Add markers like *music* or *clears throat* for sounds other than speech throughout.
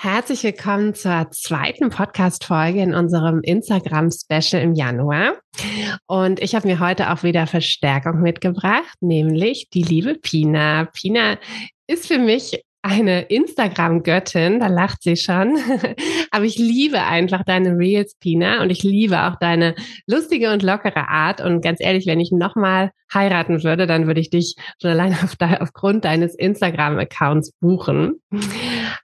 Herzlich willkommen zur zweiten Podcast-Folge in unserem Instagram-Special im Januar. Und ich habe mir heute auch wieder Verstärkung mitgebracht, nämlich die liebe Pina. Pina ist für mich eine Instagram-Göttin, da lacht sie schon. *laughs* Aber ich liebe einfach deine Reels, Pina, und ich liebe auch deine lustige und lockere Art. Und ganz ehrlich, wenn ich nochmal heiraten würde, dann würde ich dich schon allein auf de aufgrund deines Instagram-Accounts buchen.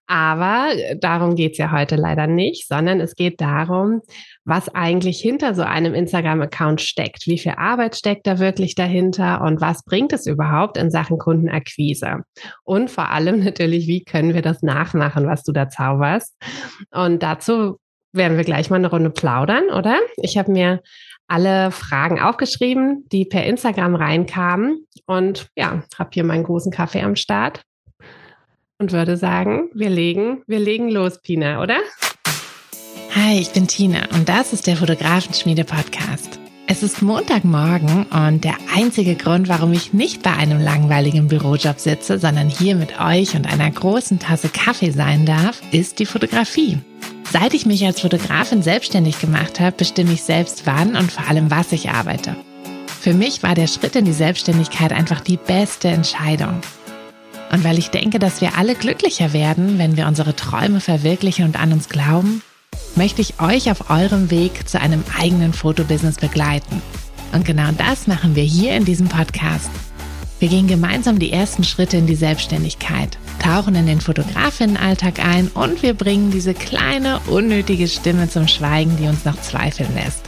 Aber darum geht's ja heute leider nicht, sondern es geht darum, was eigentlich hinter so einem Instagram-Account steckt. Wie viel Arbeit steckt da wirklich dahinter und was bringt es überhaupt in Sachen Kundenakquise? Und vor allem *laughs* natürlich, wie können wir das nachmachen, was du da zauberst? Und dazu werden wir gleich mal eine Runde plaudern, oder? Ich habe mir alle Fragen aufgeschrieben, die per Instagram reinkamen und ja, habe hier meinen großen Kaffee am Start und würde sagen, wir legen, wir legen los, Pina, oder? Hi, ich bin Tina und das ist der Fotografenschmiede Podcast. Es ist Montagmorgen und der einzige Grund, warum ich nicht bei einem langweiligen Bürojob sitze, sondern hier mit euch und einer großen Tasse Kaffee sein darf, ist die Fotografie. Seit ich mich als Fotografin selbstständig gemacht habe, bestimme ich selbst wann und vor allem was ich arbeite. Für mich war der Schritt in die Selbstständigkeit einfach die beste Entscheidung. Und weil ich denke, dass wir alle glücklicher werden, wenn wir unsere Träume verwirklichen und an uns glauben, möchte ich euch auf eurem Weg zu einem eigenen Fotobusiness begleiten. Und genau das machen wir hier in diesem Podcast. Wir gehen gemeinsam die ersten Schritte in die Selbstständigkeit, tauchen in den Fotografinnenalltag ein und wir bringen diese kleine, unnötige Stimme zum Schweigen, die uns noch zweifeln lässt.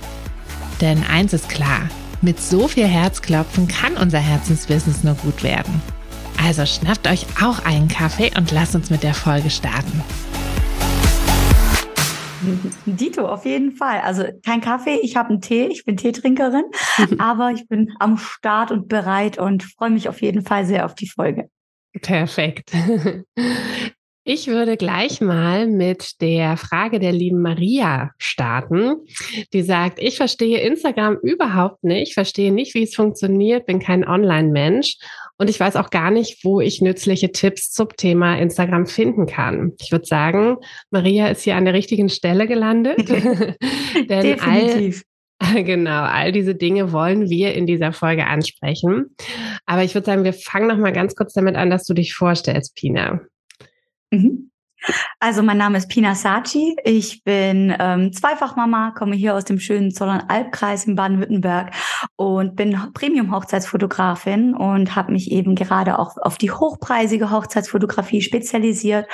Denn eins ist klar, mit so viel Herzklopfen kann unser Herzensbusiness nur gut werden. Also schnappt euch auch einen Kaffee und lasst uns mit der Folge starten. Dito, auf jeden Fall. Also kein Kaffee, ich habe einen Tee, ich bin Teetrinkerin, *laughs* aber ich bin am Start und bereit und freue mich auf jeden Fall sehr auf die Folge. Perfekt. *laughs* Ich würde gleich mal mit der Frage der lieben Maria starten, die sagt, ich verstehe Instagram überhaupt nicht, verstehe nicht, wie es funktioniert, bin kein Online-Mensch und ich weiß auch gar nicht, wo ich nützliche Tipps zum Thema Instagram finden kann. Ich würde sagen, Maria ist hier an der richtigen Stelle gelandet. *laughs* *laughs* Denn Definitiv. All, *laughs* genau, all diese Dinge wollen wir in dieser Folge ansprechen. Aber ich würde sagen, wir fangen noch mal ganz kurz damit an, dass du dich vorstellst, Pina. Mhm. Also mein Name ist Pina Saci. Ich bin ähm, Zweifachmama, komme hier aus dem schönen Zollern-Albkreis in Baden-Württemberg und bin Premium-Hochzeitsfotografin und habe mich eben gerade auch auf die hochpreisige Hochzeitsfotografie spezialisiert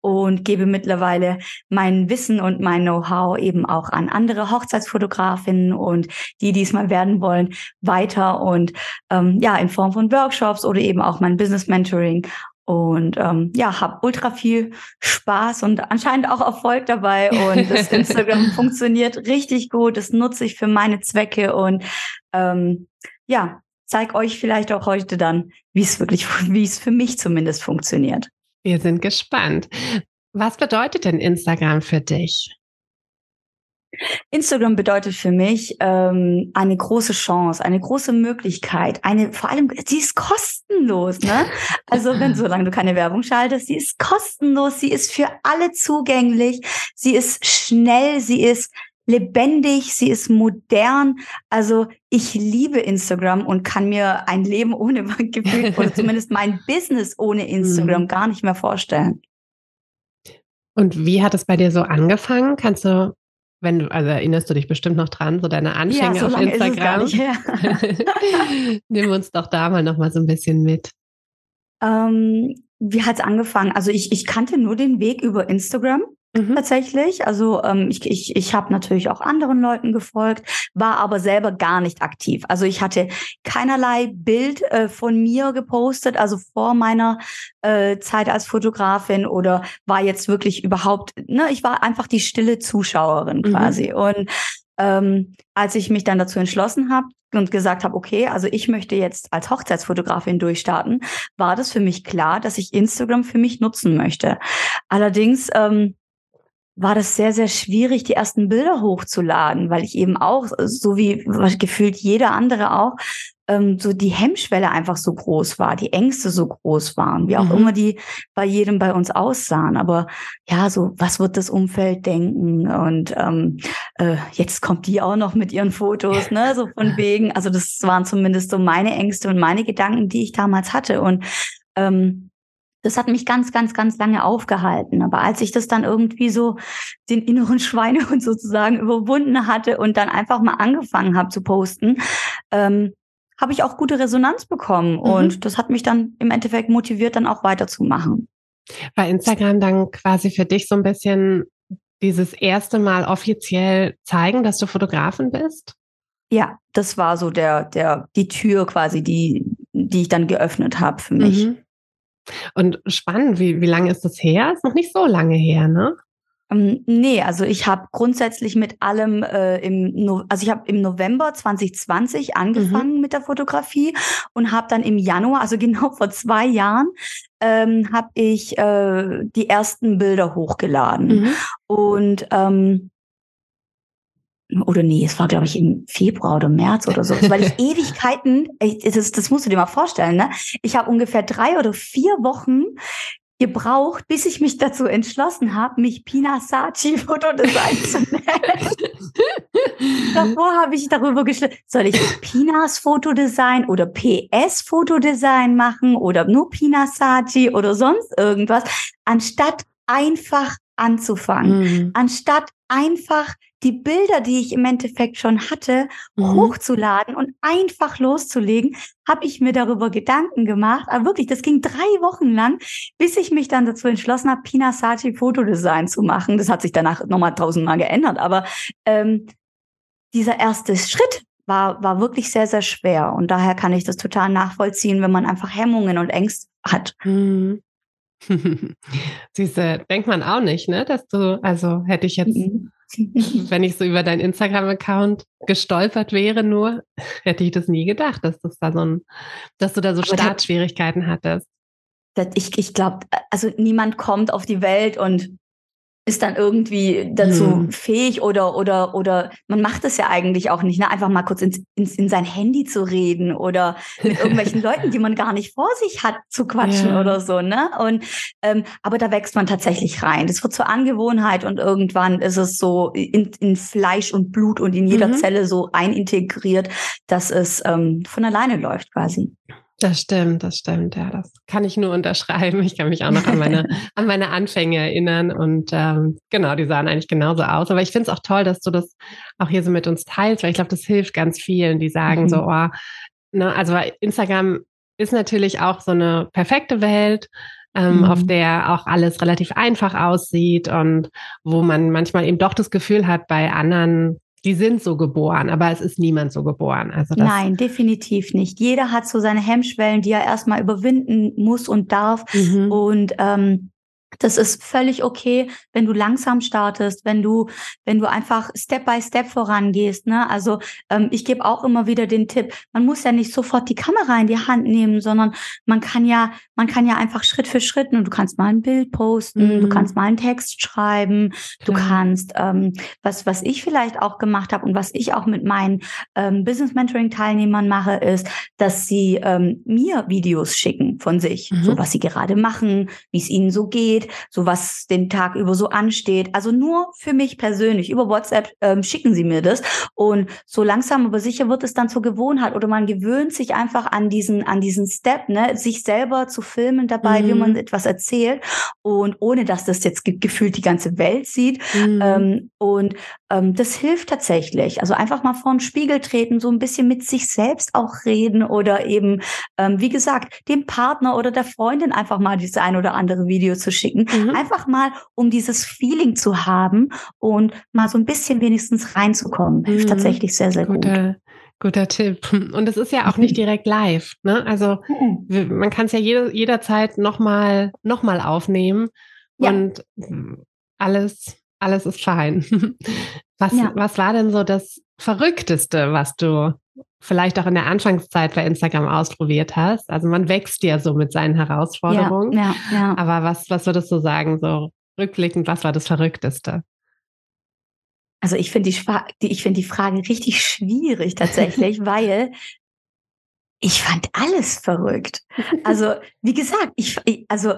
und gebe mittlerweile mein Wissen und mein Know-how eben auch an andere Hochzeitsfotografinnen und die diesmal werden wollen weiter und ähm, ja in Form von Workshops oder eben auch mein Business Mentoring und ähm, ja, habe ultra viel Spaß und anscheinend auch Erfolg dabei. Und das *laughs* Instagram funktioniert richtig gut. Das nutze ich für meine Zwecke und ähm, ja, zeig euch vielleicht auch heute dann, wie es wirklich, *laughs* wie es für mich zumindest funktioniert. Wir sind gespannt. Was bedeutet denn Instagram für dich? Instagram bedeutet für mich ähm, eine große Chance, eine große Möglichkeit, eine vor allem, sie ist kostenlos, ne? Also wenn *laughs* solange du keine Werbung schaltest, sie ist kostenlos, sie ist für alle zugänglich, sie ist schnell, sie ist lebendig, sie ist modern. Also ich liebe Instagram und kann mir ein Leben ohne Gefühl *laughs* oder zumindest mein Business ohne Instagram mhm. gar nicht mehr vorstellen. Und wie hat es bei dir so angefangen? Kannst du wenn du, also erinnerst du dich bestimmt noch dran, so deine Anfänge ja, so auf Instagram. Nimm *laughs* uns doch da mal noch mal so ein bisschen mit. Ähm, wie hat es angefangen? Also ich, ich kannte nur den Weg über Instagram mhm. tatsächlich. Also ähm, ich, ich, ich habe natürlich auch anderen Leuten gefolgt, war aber selber gar nicht aktiv. Also ich hatte keinerlei Bild äh, von mir gepostet, also vor meiner äh, Zeit als Fotografin oder war jetzt wirklich überhaupt, ne, ich war einfach die stille Zuschauerin mhm. quasi. Mhm. Und ähm, als ich mich dann dazu entschlossen habe und gesagt habe, okay, also ich möchte jetzt als Hochzeitsfotografin durchstarten, war das für mich klar, dass ich Instagram für mich nutzen möchte. Allerdings ähm, war das sehr, sehr schwierig, die ersten Bilder hochzuladen, weil ich eben auch, so wie gefühlt jeder andere auch, ähm, so die Hemmschwelle einfach so groß war, die Ängste so groß waren, wie auch mhm. immer die bei jedem bei uns aussahen. Aber ja, so, was wird das Umfeld denken? Und ähm, äh, jetzt kommt die auch noch mit ihren Fotos, ne? So von *laughs* wegen. Also das waren zumindest so meine Ängste und meine Gedanken, die ich damals hatte. Und ähm, das hat mich ganz, ganz, ganz lange aufgehalten. Aber als ich das dann irgendwie so den inneren *laughs* Schweinehund sozusagen überwunden hatte und dann einfach mal angefangen habe zu posten, ähm, habe ich auch gute Resonanz bekommen. Mhm. Und das hat mich dann im Endeffekt motiviert, dann auch weiterzumachen. War Instagram dann quasi für dich so ein bisschen dieses erste Mal offiziell zeigen, dass du Fotografin bist? Ja, das war so der, der, die Tür quasi, die, die ich dann geöffnet habe für mich. Mhm. Und spannend, wie, wie lange ist das her? Ist noch nicht so lange her, ne? Ähm, nee, also ich habe grundsätzlich mit allem äh, im, no also ich habe im November 2020 angefangen mhm. mit der Fotografie und habe dann im Januar, also *laughs* genau vor zwei Jahren, ähm, habe ich äh, die ersten Bilder hochgeladen. Mhm. Und ähm, oder nee, es war, glaube ich, im Februar oder März oder so, weil ich *laughs* Ewigkeiten, das, das musst du dir mal vorstellen, ne? Ich habe ungefähr drei oder vier Wochen gebraucht, bis ich mich dazu entschlossen habe, mich Pina Sachi *laughs* Fotodesign zu *laughs* nennen. Davor habe ich darüber geschrieben, soll ich Pinas Fotodesign oder PS Fotodesign machen oder nur Pina Sachi oder sonst irgendwas, anstatt einfach anzufangen, mhm. anstatt einfach die Bilder, die ich im Endeffekt schon hatte, mhm. hochzuladen und einfach loszulegen, habe ich mir darüber Gedanken gemacht. Aber wirklich, das ging drei Wochen lang, bis ich mich dann dazu entschlossen habe, Pina Sachi Fotodesign zu machen. Das hat sich danach nochmal tausendmal geändert. Aber ähm, dieser erste Schritt war, war wirklich sehr, sehr schwer. Und daher kann ich das total nachvollziehen, wenn man einfach Hemmungen und Ängste hat. Mhm. *laughs* Siehste, denkt man auch nicht, ne? Dass du, also hätte ich jetzt, mhm. *laughs* wenn ich so über deinen Instagram-Account gestolpert wäre, nur, hätte ich das nie gedacht, dass das da so ein, dass du da so Startschwierigkeiten hattest. Ich, ich glaube, also niemand kommt auf die Welt und ist dann irgendwie dazu mhm. fähig oder oder oder man macht es ja eigentlich auch nicht, ne? einfach mal kurz ins, ins, in sein Handy zu reden oder mit *laughs* irgendwelchen Leuten, die man gar nicht vor sich hat, zu quatschen ja. oder so, ne? Und ähm, aber da wächst man tatsächlich rein. Das wird zur Angewohnheit und irgendwann ist es so in, in Fleisch und Blut und in jeder mhm. Zelle so einintegriert, dass es ähm, von alleine läuft quasi. Das stimmt, das stimmt. Ja, das kann ich nur unterschreiben. Ich kann mich auch noch an meine, *laughs* an meine Anfänge erinnern und ähm, genau, die sahen eigentlich genauso aus. Aber ich finde es auch toll, dass du das auch hier so mit uns teilst, weil ich glaube, das hilft ganz vielen, die sagen mhm. so, oh, ne, also Instagram ist natürlich auch so eine perfekte Welt, ähm, mhm. auf der auch alles relativ einfach aussieht und wo man manchmal eben doch das Gefühl hat, bei anderen die sind so geboren, aber es ist niemand so geboren. Also Nein, definitiv nicht. Jeder hat so seine Hemmschwellen, die er erstmal überwinden muss und darf. Mhm. Und ähm, das ist völlig okay, wenn du langsam startest, wenn du, wenn du einfach Step by Step vorangehst. Ne? Also ähm, ich gebe auch immer wieder den Tipp, man muss ja nicht sofort die Kamera in die Hand nehmen, sondern man kann ja, man kann ja einfach Schritt für Schritt, und du kannst mal ein Bild posten, mhm. du kannst mal einen Text schreiben, du kannst, ähm, was, was ich vielleicht auch gemacht habe und was ich auch mit meinen ähm, Business Mentoring Teilnehmern mache, ist, dass sie ähm, mir Videos schicken von sich, mhm. so was sie gerade machen, wie es ihnen so geht so was den Tag über so ansteht. Also nur für mich persönlich. Über WhatsApp ähm, schicken sie mir das. Und so langsam aber sicher wird es dann zur Gewohnheit oder man gewöhnt sich einfach an diesen, an diesen Step, ne, sich selber zu filmen dabei, mhm. wie man etwas erzählt. Und ohne dass das jetzt ge gefühlt die ganze Welt sieht. Mhm. Ähm, und das hilft tatsächlich. Also einfach mal vor den Spiegel treten, so ein bisschen mit sich selbst auch reden oder eben, ähm, wie gesagt, dem Partner oder der Freundin einfach mal dieses ein oder andere Video zu schicken. Mhm. Einfach mal, um dieses Feeling zu haben und mal so ein bisschen wenigstens reinzukommen. Hilft mhm. tatsächlich sehr, sehr Guter, gut. Guter Tipp. *laughs* Und es ist ja auch nicht direkt live. Ne? Also mhm. man kann es ja jede, jederzeit nochmal noch mal aufnehmen ja. und alles alles ist fein. *laughs* Was, ja. was war denn so das Verrückteste, was du vielleicht auch in der Anfangszeit bei Instagram ausprobiert hast? Also man wächst ja so mit seinen Herausforderungen. Ja, ja. Aber was, was würdest du sagen, so rückblickend, was war das Verrückteste? Also ich finde die, ich finde die Frage richtig schwierig tatsächlich, *laughs* weil ich fand alles verrückt. Also, wie gesagt, ich, also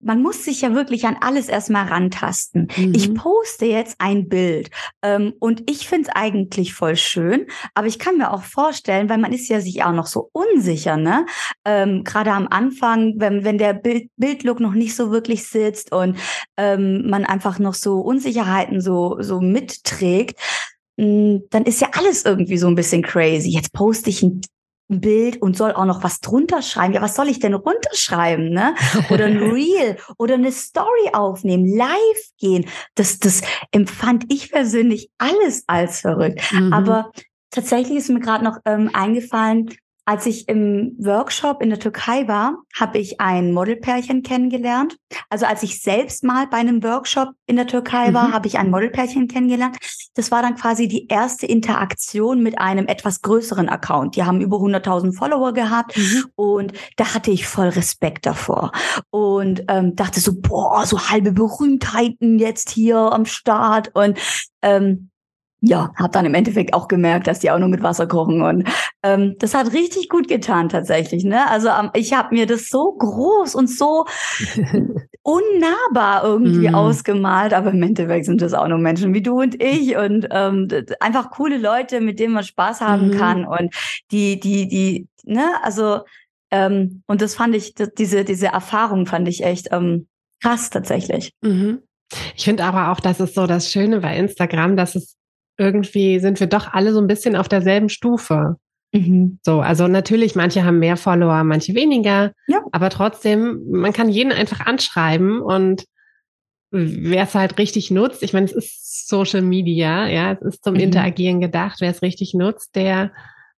man muss sich ja wirklich an alles erstmal rantasten. Mhm. Ich poste jetzt ein Bild ähm, und ich finde es eigentlich voll schön, aber ich kann mir auch vorstellen, weil man ist ja sich auch noch so unsicher, ne? Ähm, Gerade am Anfang, wenn, wenn der Bild, Bildlook noch nicht so wirklich sitzt und ähm, man einfach noch so Unsicherheiten so, so mitträgt, mm, dann ist ja alles irgendwie so ein bisschen crazy. Jetzt poste ich ein Bild und soll auch noch was drunter schreiben. Ja, was soll ich denn runterschreiben, ne? Oder ein *laughs* Reel oder eine Story aufnehmen, live gehen. Das, das empfand ich persönlich alles als verrückt. Mhm. Aber tatsächlich ist mir gerade noch ähm, eingefallen, als ich im Workshop in der Türkei war, habe ich ein Modelpärchen kennengelernt. Also als ich selbst mal bei einem Workshop in der Türkei war, mhm. habe ich ein Modelpärchen kennengelernt. Das war dann quasi die erste Interaktion mit einem etwas größeren Account. Die haben über 100.000 Follower gehabt mhm. und da hatte ich voll Respekt davor und ähm, dachte so, boah, so halbe Berühmtheiten jetzt hier am Start und ähm, ja, habe dann im Endeffekt auch gemerkt, dass die auch nur mit Wasser kochen und ähm, das hat richtig gut getan tatsächlich. Ne? Also ähm, ich habe mir das so groß und so *laughs* unnahbar irgendwie mm. ausgemalt, aber im Endeffekt sind das auch nur Menschen wie du und ich und ähm, einfach coole Leute, mit denen man Spaß haben mm. kann und die, die, die, ne, also ähm, und das fand ich, das, diese diese Erfahrung fand ich echt ähm, krass tatsächlich. Mhm. Ich finde aber auch, das ist so das Schöne bei Instagram, dass es irgendwie sind wir doch alle so ein bisschen auf derselben Stufe. Mhm. So, also natürlich, manche haben mehr Follower, manche weniger, ja. aber trotzdem, man kann jeden einfach anschreiben und wer es halt richtig nutzt, ich meine, es ist Social Media, ja, es ist zum mhm. Interagieren gedacht, wer es richtig nutzt, der,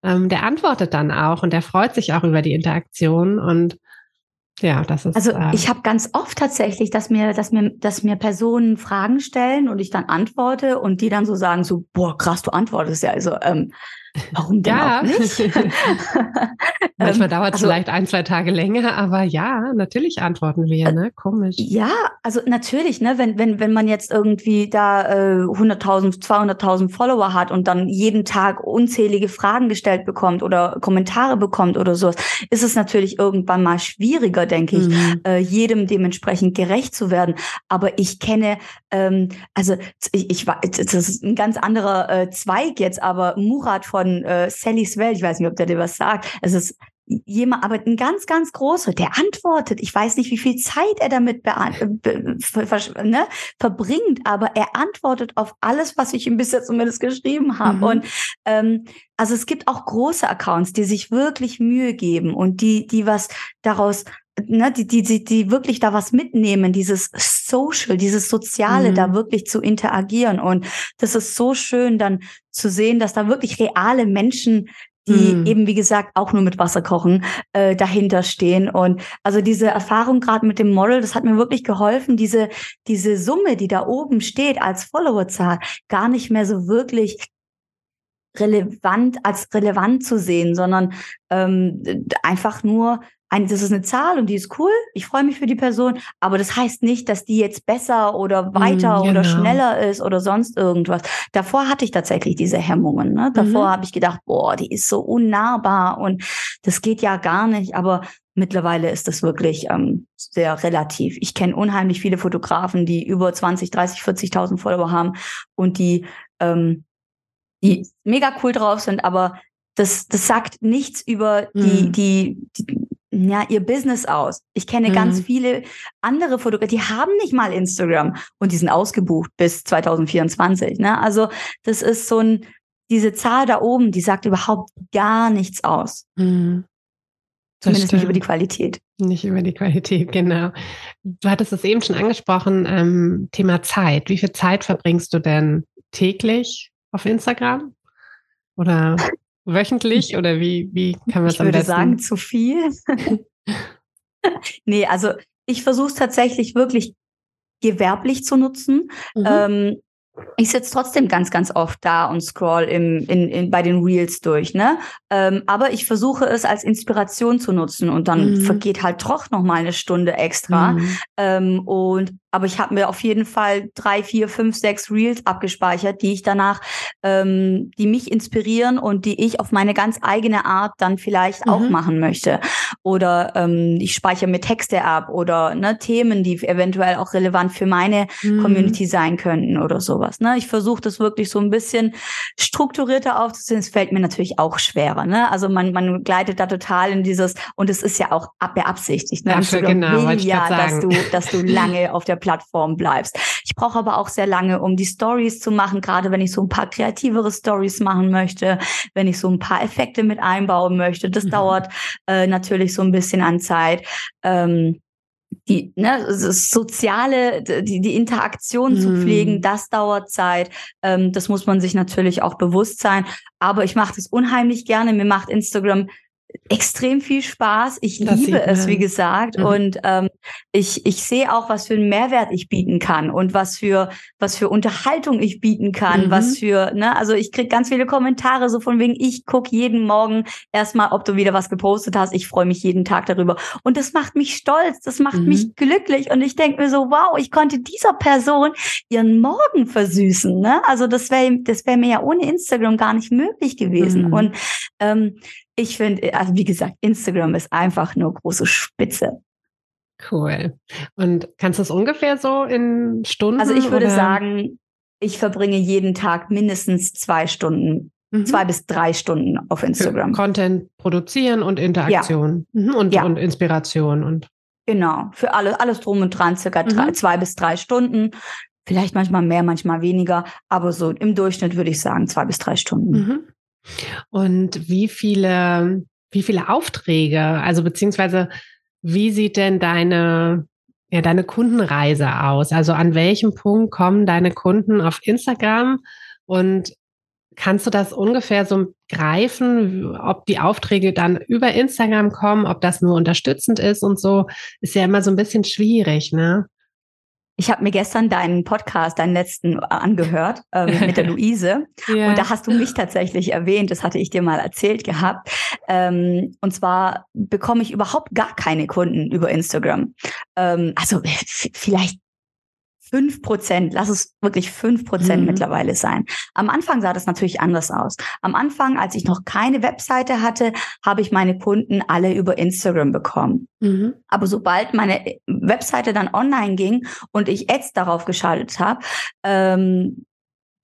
ähm, der antwortet dann auch und der freut sich auch über die Interaktion und ja, das ist. Also äh, ich habe ganz oft tatsächlich, dass mir, dass mir, dass mir Personen Fragen stellen und ich dann antworte und die dann so sagen so, boah, krass, du antwortest ja. Also ähm, Warum denn ja. auch nicht? *laughs* *laughs* Manchmal ähm, dauert es also, vielleicht ein, zwei Tage länger, aber ja, natürlich antworten wir, ne? Komisch. Ja, also natürlich, ne? Wenn, wenn, wenn man jetzt irgendwie da äh, 100.000, 200.000 Follower hat und dann jeden Tag unzählige Fragen gestellt bekommt oder Kommentare bekommt oder sowas, ist es natürlich irgendwann mal schwieriger, denke ich, mhm. äh, jedem dementsprechend gerecht zu werden. Aber ich kenne, ähm, also ich, ich das ist ein ganz anderer äh, Zweig jetzt, aber Murat von von äh, Sallys Welt, ich weiß nicht, ob der dir was sagt. Es ist jemand, aber ein ganz, ganz großer, der antwortet. Ich weiß nicht, wie viel Zeit er damit ne, verbringt, aber er antwortet auf alles, was ich ihm bis jetzt zumindest geschrieben habe. Mhm. Und ähm, also es gibt auch große Accounts, die sich wirklich Mühe geben und die, die was daraus ne, die, die, die, die wirklich da was mitnehmen, dieses Social, dieses Soziale, mhm. da wirklich zu interagieren. Und das ist so schön, dann zu sehen, dass da wirklich reale Menschen die mhm. eben, wie gesagt, auch nur mit Wasser kochen, äh, dahinter stehen. Und also diese Erfahrung gerade mit dem Model, das hat mir wirklich geholfen, diese, diese Summe, die da oben steht als Followerzahl, gar nicht mehr so wirklich relevant als relevant zu sehen, sondern ähm, einfach nur ein, das ist eine Zahl und die ist cool. Ich freue mich für die Person, aber das heißt nicht, dass die jetzt besser oder weiter mm, genau. oder schneller ist oder sonst irgendwas. Davor hatte ich tatsächlich diese Hemmungen. Ne? Davor mhm. habe ich gedacht, boah, die ist so unnahbar und das geht ja gar nicht. Aber mittlerweile ist das wirklich ähm, sehr relativ. Ich kenne unheimlich viele Fotografen, die über 20, 30, 40.000 Follower haben und die ähm, die mega cool drauf sind, aber das, das sagt nichts über die, mhm. die, die ja, ihr Business aus. Ich kenne mhm. ganz viele andere Fotografen, die haben nicht mal Instagram und die sind ausgebucht bis 2024. Ne? Also das ist so ein, diese Zahl da oben, die sagt überhaupt gar nichts aus. Mhm. Zumindest nicht über die Qualität. Nicht über die Qualität, genau. Du hattest es eben schon angesprochen, ähm, Thema Zeit. Wie viel Zeit verbringst du denn täglich auf Instagram? Oder wöchentlich? Oder wie, wie kann man besten? Ich würde sagen, zu viel. *laughs* nee, also ich versuche es tatsächlich wirklich gewerblich zu nutzen. Mhm. Ähm, ich sitze trotzdem ganz, ganz oft da und scroll im, in, in, bei den Reels durch, ne? Ähm, aber ich versuche es als Inspiration zu nutzen und dann mhm. vergeht halt doch noch mal eine Stunde extra. Mhm. Ähm, und aber ich habe mir auf jeden Fall drei, vier, fünf, sechs Reels abgespeichert, die ich danach, ähm, die mich inspirieren und die ich auf meine ganz eigene Art dann vielleicht mhm. auch machen möchte. Oder ähm, ich speichere mir Texte ab oder ne, Themen, die eventuell auch relevant für meine mhm. Community sein könnten oder sowas. Ne? Ich versuche das wirklich so ein bisschen strukturierter aufzusehen. Es fällt mir natürlich auch schwerer. Ne? Also man, man gleitet da total in dieses, und es ist ja auch beabsichtigt. Ne? Dafür, genau, will ja, dass du, dass du *laughs* lange auf der Plattform bleibst. Ich brauche aber auch sehr lange, um die Stories zu machen, gerade wenn ich so ein paar kreativere Stories machen möchte, wenn ich so ein paar Effekte mit einbauen möchte. Das mhm. dauert äh, natürlich so ein bisschen an Zeit. Ähm, die ne, soziale, die, die Interaktion mm. zu pflegen, mhm. das dauert Zeit. Ähm, das muss man sich natürlich auch bewusst sein. Aber ich mache das unheimlich gerne. Mir macht Instagram extrem viel Spaß. Ich das liebe es, wie gesagt. Mhm. Und ähm, ich, ich sehe auch, was für einen Mehrwert ich bieten kann und was für, was für Unterhaltung ich bieten kann, mhm. was für, ne, also ich krieg ganz viele Kommentare, so von wegen, ich guck jeden Morgen erstmal, ob du wieder was gepostet hast. Ich freue mich jeden Tag darüber. Und das macht mich stolz, das macht mhm. mich glücklich. Und ich denke mir so, wow, ich konnte dieser Person ihren Morgen versüßen. Ne? Also das wäre das wäre mir ja ohne Instagram gar nicht möglich gewesen. Mhm. Und ähm, ich finde, also wie gesagt, Instagram ist einfach nur große Spitze. Cool. Und kannst du es ungefähr so in Stunden? Also ich würde oder? sagen, ich verbringe jeden Tag mindestens zwei Stunden, mhm. zwei bis drei Stunden auf Instagram. Für Content produzieren und Interaktion ja. Mhm. und, ja. und Inspiration und Genau, für alles, alles drum und dran, circa drei, mhm. zwei bis drei Stunden. Vielleicht manchmal mehr, manchmal weniger, aber so im Durchschnitt würde ich sagen zwei bis drei Stunden. Und wie viele, wie viele Aufträge, also beziehungsweise wie sieht denn deine, ja, deine Kundenreise aus? Also an welchem Punkt kommen deine Kunden auf Instagram und kannst du das ungefähr so greifen, ob die Aufträge dann über Instagram kommen, ob das nur unterstützend ist und so, ist ja immer so ein bisschen schwierig, ne? Ich habe mir gestern deinen Podcast, deinen letzten, äh, angehört ähm, mit der *laughs* Luise. ja. Und da hast du mich tatsächlich erwähnt. Das hatte ich dir mal erzählt gehabt. Ähm, und zwar bekomme ich überhaupt gar keine Kunden über Instagram. Ähm, also vielleicht fünf Prozent, lass es wirklich fünf Prozent mhm. mittlerweile sein. Am Anfang sah das natürlich anders aus. Am Anfang, als ich noch keine Webseite hatte, habe ich meine Kunden alle über Instagram bekommen. Mhm. Aber sobald meine Webseite dann online ging und ich Ads darauf geschaltet habe, ähm,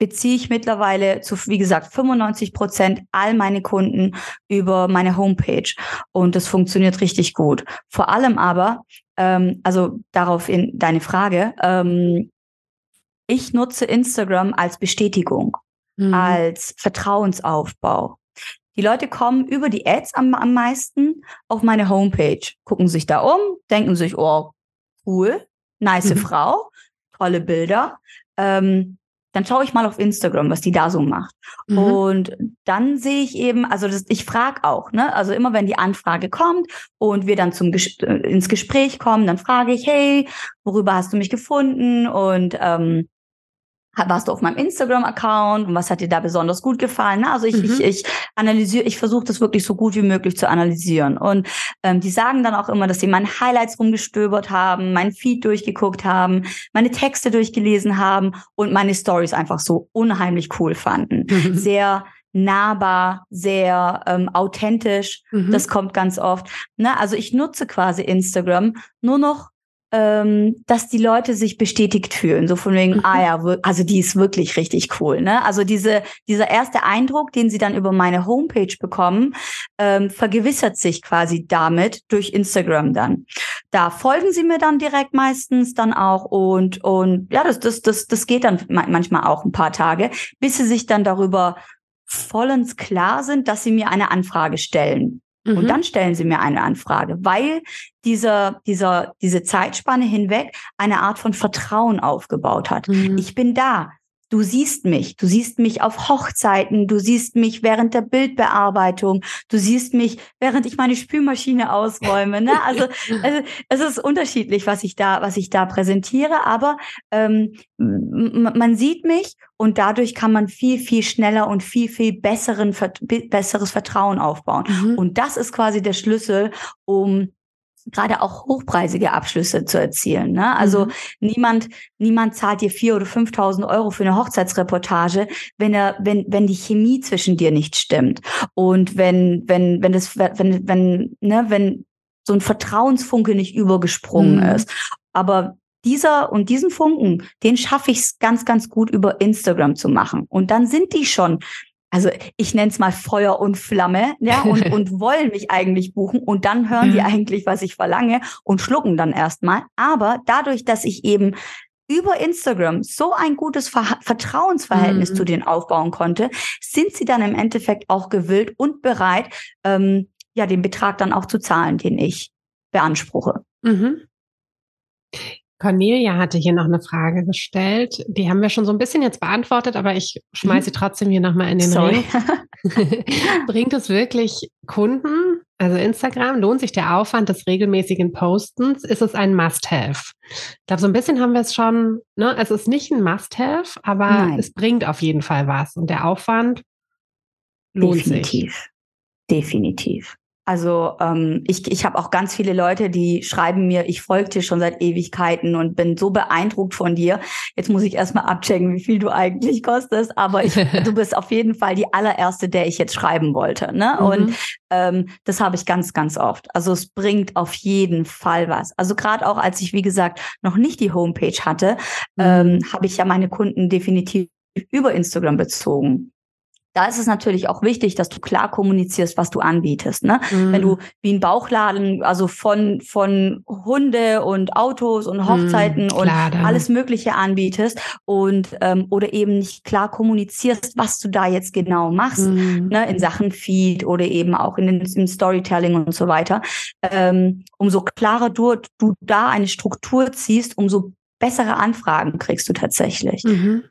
beziehe ich mittlerweile zu, wie gesagt, 95 Prozent all meine Kunden über meine Homepage. Und das funktioniert richtig gut. Vor allem aber, ähm, also darauf in deine Frage, ähm, ich nutze Instagram als Bestätigung, mhm. als Vertrauensaufbau. Die Leute kommen über die Ads am, am meisten auf meine Homepage, gucken sich da um, denken sich, oh, cool, nice mhm. Frau, tolle Bilder. Ähm, dann schaue ich mal auf Instagram, was die da so macht. Mhm. Und dann sehe ich eben, also das, ich frage auch, ne? Also immer wenn die Anfrage kommt und wir dann zum äh, ins Gespräch kommen, dann frage ich, hey, worüber hast du mich gefunden? Und ähm, warst du auf meinem Instagram-Account und was hat dir da besonders gut gefallen? Ne? Also ich, mhm. ich, ich analysiere, ich versuche das wirklich so gut wie möglich zu analysieren. Und ähm, die sagen dann auch immer, dass sie meine Highlights rumgestöbert haben, mein Feed durchgeguckt haben, meine Texte durchgelesen haben und meine Stories einfach so unheimlich cool fanden. Mhm. Sehr nahbar, sehr ähm, authentisch. Mhm. Das kommt ganz oft. Ne? Also ich nutze quasi Instagram nur noch ähm, dass die Leute sich bestätigt fühlen. So von wegen, mhm. ah ja, also die ist wirklich richtig cool. Ne? Also diese, dieser erste Eindruck, den sie dann über meine Homepage bekommen, ähm, vergewissert sich quasi damit durch Instagram dann. Da folgen sie mir dann direkt meistens dann auch und, und ja, das, das, das, das geht dann manchmal auch ein paar Tage, bis sie sich dann darüber vollends klar sind, dass sie mir eine Anfrage stellen. Mhm. Und dann stellen sie mir eine Anfrage, weil dieser, dieser, diese Zeitspanne hinweg eine Art von Vertrauen aufgebaut hat. Mhm. Ich bin da. Du siehst mich, du siehst mich auf Hochzeiten, du siehst mich während der Bildbearbeitung, du siehst mich, während ich meine Spülmaschine ausräume. Ne? Also, *laughs* also es ist unterschiedlich, was ich da, was ich da präsentiere, aber ähm, man sieht mich und dadurch kann man viel, viel schneller und viel, viel besseren, besseres Vertrauen aufbauen. Mhm. Und das ist quasi der Schlüssel, um gerade auch hochpreisige Abschlüsse zu erzielen. Ne? Also mhm. niemand, niemand zahlt dir vier oder 5.000 Euro für eine Hochzeitsreportage, wenn er, wenn, wenn die Chemie zwischen dir nicht stimmt und wenn, wenn, wenn das, wenn, wenn, ne, wenn so ein Vertrauensfunke nicht übergesprungen mhm. ist. Aber dieser und diesen Funken, den schaffe ich es ganz, ganz gut über Instagram zu machen. Und dann sind die schon also ich nenne es mal Feuer und Flamme, ja, und, *laughs* und wollen mich eigentlich buchen und dann hören die mhm. eigentlich, was ich verlange und schlucken dann erstmal. Aber dadurch, dass ich eben über Instagram so ein gutes Ver Vertrauensverhältnis mhm. zu denen aufbauen konnte, sind sie dann im Endeffekt auch gewillt und bereit, ähm, ja, den Betrag dann auch zu zahlen, den ich beanspruche. Mhm. Cornelia hatte hier noch eine Frage gestellt. Die haben wir schon so ein bisschen jetzt beantwortet, aber ich schmeiße mhm. sie trotzdem hier nochmal in den Sorry. Ring. *laughs* Bringt es wirklich Kunden? Also Instagram, lohnt sich der Aufwand des regelmäßigen Postens? Ist es ein Must-Have? Ich glaube, so ein bisschen haben wir es schon, ne? Es ist nicht ein Must-Have, aber Nein. es bringt auf jeden Fall was. Und der Aufwand lohnt Definitiv. sich. Definitiv. Also ähm, ich, ich habe auch ganz viele Leute, die schreiben mir, ich folge dir schon seit Ewigkeiten und bin so beeindruckt von dir. Jetzt muss ich erstmal abchecken, wie viel du eigentlich kostest, aber ich, *laughs* du bist auf jeden Fall die allererste, der ich jetzt schreiben wollte. Ne? Mhm. Und ähm, das habe ich ganz, ganz oft. Also es bringt auf jeden Fall was. Also gerade auch, als ich, wie gesagt, noch nicht die Homepage hatte, mhm. ähm, habe ich ja meine Kunden definitiv über Instagram bezogen da ist es natürlich auch wichtig, dass du klar kommunizierst, was du anbietest. Ne? Mhm. Wenn du wie ein Bauchladen, also von, von Hunde und Autos und Hochzeiten mhm, und alles Mögliche anbietest und ähm, oder eben nicht klar kommunizierst, was du da jetzt genau machst, mhm. ne? in Sachen Feed oder eben auch in den, im Storytelling und so weiter. Ähm, umso klarer du, du da eine Struktur ziehst, umso bessere Anfragen kriegst du tatsächlich. Mhm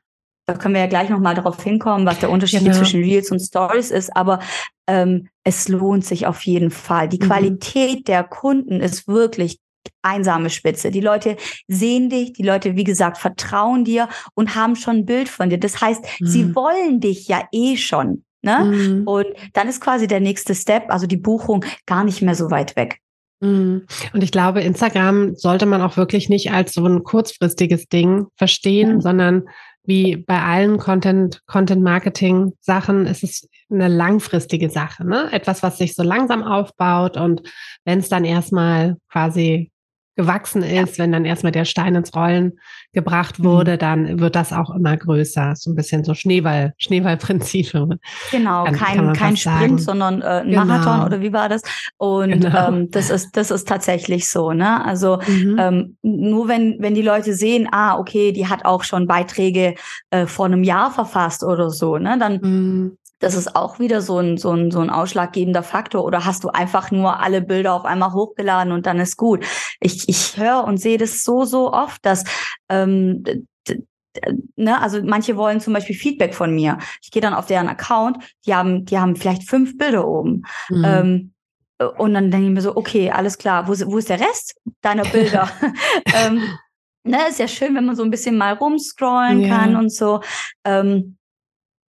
da können wir ja gleich nochmal darauf hinkommen, was der Unterschied genau. zwischen Reels und Stories ist, aber ähm, es lohnt sich auf jeden Fall. Die mhm. Qualität der Kunden ist wirklich einsame Spitze. Die Leute sehen dich, die Leute, wie gesagt, vertrauen dir und haben schon ein Bild von dir. Das heißt, mhm. sie wollen dich ja eh schon. Ne? Mhm. Und dann ist quasi der nächste Step, also die Buchung, gar nicht mehr so weit weg. Mhm. Und ich glaube, Instagram sollte man auch wirklich nicht als so ein kurzfristiges Ding verstehen, mhm. sondern wie bei allen Content, Content Marketing Sachen ist es eine langfristige Sache, ne? Etwas, was sich so langsam aufbaut und wenn es dann erstmal quasi gewachsen ist, ja. wenn dann erstmal der Stein ins Rollen gebracht mhm. wurde, mhm. dann wird das auch immer größer. So ein bisschen so Schneeball, Schneeballprinzip. Genau, kann, kein, kann kein Sprint, sagen. sondern äh, ein genau. Marathon oder wie war das? Und genau. ähm, das ist, das ist tatsächlich so, ne? Also mhm. ähm, nur wenn, wenn die Leute sehen, ah, okay, die hat auch schon Beiträge äh, vor einem Jahr verfasst oder so, ne? Dann mhm das ist auch wieder so ein, so ein, so ein ausschlaggebender Faktor. Oder hast du einfach nur alle Bilder auf einmal hochgeladen und dann ist gut? Ich, ich höre und sehe das so, so oft, dass ähm, ne, also manche wollen zum Beispiel Feedback von mir. Ich gehe dann auf deren Account, die haben, die haben vielleicht fünf Bilder oben. Mhm. Ähm, und dann denke ich mir so, okay, alles klar, wo, wo ist der Rest deiner Bilder? *laughs* *laughs* ähm, ne, ist ja schön, wenn man so ein bisschen mal rumscrollen ja. kann und so. Ähm,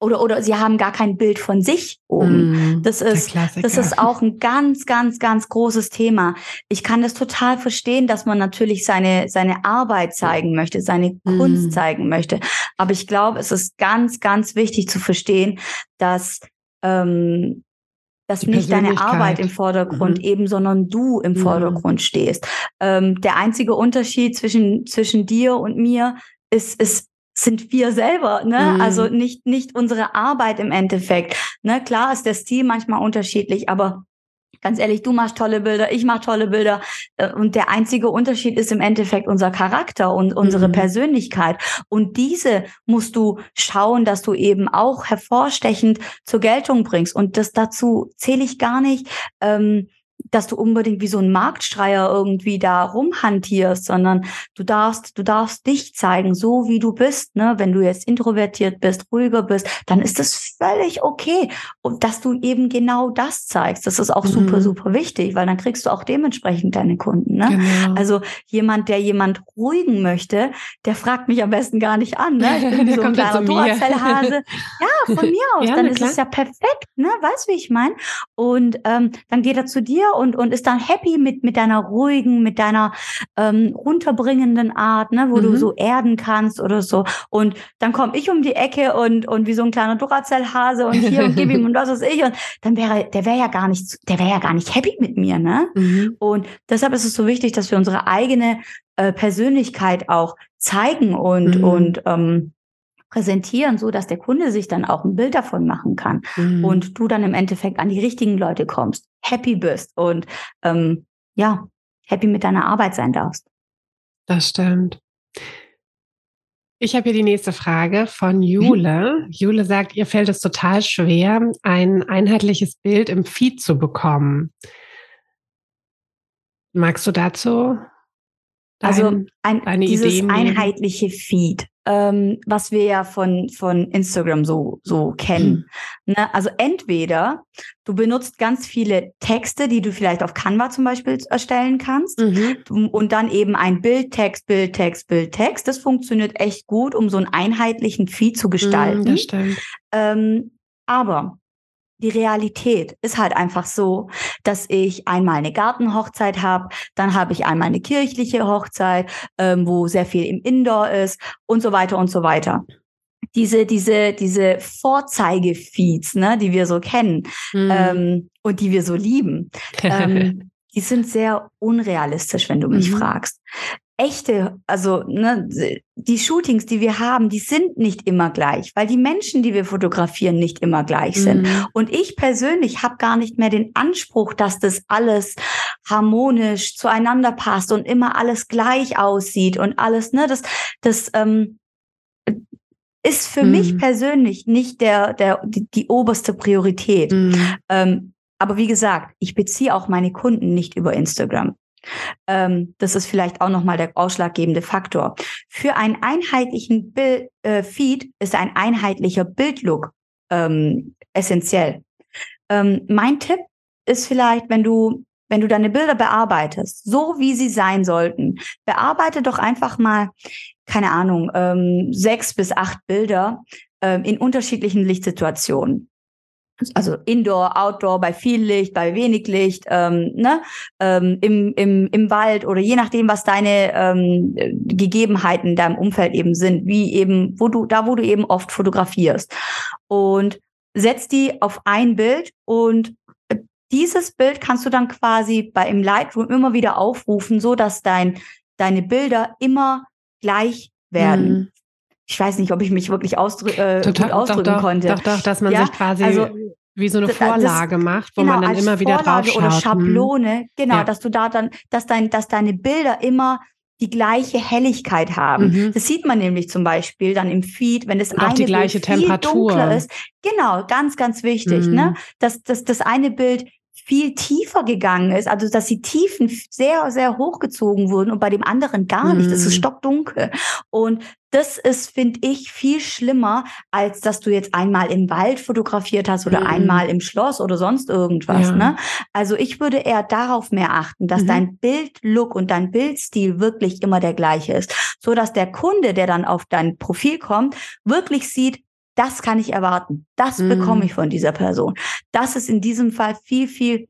oder, oder sie haben gar kein Bild von sich oben. Mm, das ist, das ist auch ein ganz, ganz, ganz großes Thema. Ich kann das total verstehen, dass man natürlich seine, seine Arbeit zeigen möchte, seine mm. Kunst zeigen möchte. Aber ich glaube, es ist ganz, ganz wichtig zu verstehen, dass, ähm, dass Die nicht deine Arbeit im Vordergrund mhm. eben, sondern du im mhm. Vordergrund stehst. Ähm, der einzige Unterschied zwischen, zwischen dir und mir ist, ist sind wir selber, ne? Mhm. Also nicht, nicht unsere Arbeit im Endeffekt. Ne? Klar ist der Stil manchmal unterschiedlich, aber ganz ehrlich, du machst tolle Bilder, ich mache tolle Bilder. Äh, und der einzige Unterschied ist im Endeffekt unser Charakter und unsere mhm. Persönlichkeit. Und diese musst du schauen, dass du eben auch hervorstechend zur Geltung bringst. Und das dazu zähle ich gar nicht. Ähm, dass du unbedingt wie so ein Marktstreier irgendwie da rumhantierst, sondern du darfst, du darfst dich zeigen, so wie du bist. Ne? Wenn du jetzt introvertiert bist, ruhiger bist, dann ist das völlig okay. Und dass du eben genau das zeigst, das ist auch mhm. super, super wichtig, weil dann kriegst du auch dementsprechend deine Kunden. Ne? Genau. Also jemand, der jemand ruhigen möchte, der fragt mich am besten gar nicht an. Ne? Ich bin *laughs* wie so ein kleiner Duracell-Hase. *laughs* ja, von mir aus. Ja, dann ist klar. es ja perfekt. Ne? Weißt du, wie ich meine? Und ähm, dann geht er zu dir und, und ist dann happy mit, mit deiner ruhigen, mit deiner ähm, runterbringenden Art, ne, wo mhm. du so erden kannst oder so. Und dann komme ich um die Ecke und, und wie so ein kleiner Duracell-Hase und hier und gib ihm *laughs* und was weiß ich. Und dann wäre, der wäre ja gar nicht, der wäre ja gar nicht happy mit mir, ne? Mhm. Und deshalb ist es so wichtig, dass wir unsere eigene äh, Persönlichkeit auch zeigen und, mhm. und ähm, präsentieren, so dass der Kunde sich dann auch ein Bild davon machen kann mhm. und du dann im Endeffekt an die richtigen Leute kommst, happy bist und ähm, ja, happy mit deiner Arbeit sein darfst. Das stimmt. Ich habe hier die nächste Frage von Jule. Mhm. Jule sagt, ihr fällt es total schwer, ein einheitliches Bild im Feed zu bekommen. Magst du dazu? Also ein, dieses Ideen einheitliche Feed ähm, was wir ja von, von Instagram so, so kennen. Mhm. Ne? Also entweder du benutzt ganz viele Texte, die du vielleicht auf Canva zum Beispiel erstellen kannst mhm. und dann eben ein Bildtext, Bildtext, Bildtext. Das funktioniert echt gut, um so einen einheitlichen Feed zu gestalten. Mhm, das stimmt. Ähm, aber die Realität ist halt einfach so, dass ich einmal eine Gartenhochzeit habe, dann habe ich einmal eine kirchliche Hochzeit, ähm, wo sehr viel im Indoor ist und so weiter und so weiter. Diese, diese, diese Vorzeigefeeds, ne, die wir so kennen mhm. ähm, und die wir so lieben, *laughs* ähm, die sind sehr unrealistisch, wenn du mich mhm. fragst echte, also ne, die Shootings, die wir haben, die sind nicht immer gleich, weil die Menschen, die wir fotografieren, nicht immer gleich sind. Mhm. Und ich persönlich habe gar nicht mehr den Anspruch, dass das alles harmonisch zueinander passt und immer alles gleich aussieht und alles, ne, das, das ähm, ist für mhm. mich persönlich nicht der, der, die, die oberste Priorität. Mhm. Ähm, aber wie gesagt, ich beziehe auch meine Kunden nicht über Instagram. Ähm, das ist vielleicht auch nochmal der ausschlaggebende Faktor. Für einen einheitlichen Bild, äh, Feed ist ein einheitlicher Bildlook ähm, essentiell. Ähm, mein Tipp ist vielleicht, wenn du wenn du deine Bilder bearbeitest, so wie sie sein sollten, bearbeite doch einfach mal, keine Ahnung, ähm, sechs bis acht Bilder ähm, in unterschiedlichen Lichtsituationen also Indoor, Outdoor, bei viel Licht, bei wenig Licht, ähm, ne? ähm, im, im, im Wald oder je nachdem, was deine ähm, Gegebenheiten in deinem Umfeld eben sind, wie eben, wo du, da wo du eben oft fotografierst. Und setz die auf ein Bild und dieses Bild kannst du dann quasi bei im Lightroom immer wieder aufrufen, so dass dein, deine Bilder immer gleich werden. Mhm ich weiß nicht, ob ich mich wirklich ausdrü äh, Total, gut ausdrücken doch, doch, konnte. Doch, doch, dass man ja? sich quasi also, wie so eine Vorlage das, macht, wo genau, man dann immer wieder drauf schaut. Oder hm. Schablone, genau, ja. dass du da dann, dass dein, dass deine Bilder immer die gleiche Helligkeit haben. Mhm. Das sieht man nämlich zum Beispiel dann im Feed, wenn das Und eine die gleiche Bild viel Temperatur. dunkler ist. Genau, ganz, ganz wichtig, mhm. ne? Dass, dass das eine Bild viel tiefer gegangen ist, also dass die Tiefen sehr, sehr hochgezogen wurden und bei dem anderen gar nicht. Das ist mhm. stockdunkel. Und das ist, finde ich, viel schlimmer, als dass du jetzt einmal im Wald fotografiert hast oder mhm. einmal im Schloss oder sonst irgendwas. Ja. Ne? Also ich würde eher darauf mehr achten, dass mhm. dein Bildlook und dein Bildstil wirklich immer der gleiche ist, so dass der Kunde, der dann auf dein Profil kommt, wirklich sieht, das kann ich erwarten. Das mhm. bekomme ich von dieser Person. Das ist in diesem Fall viel, viel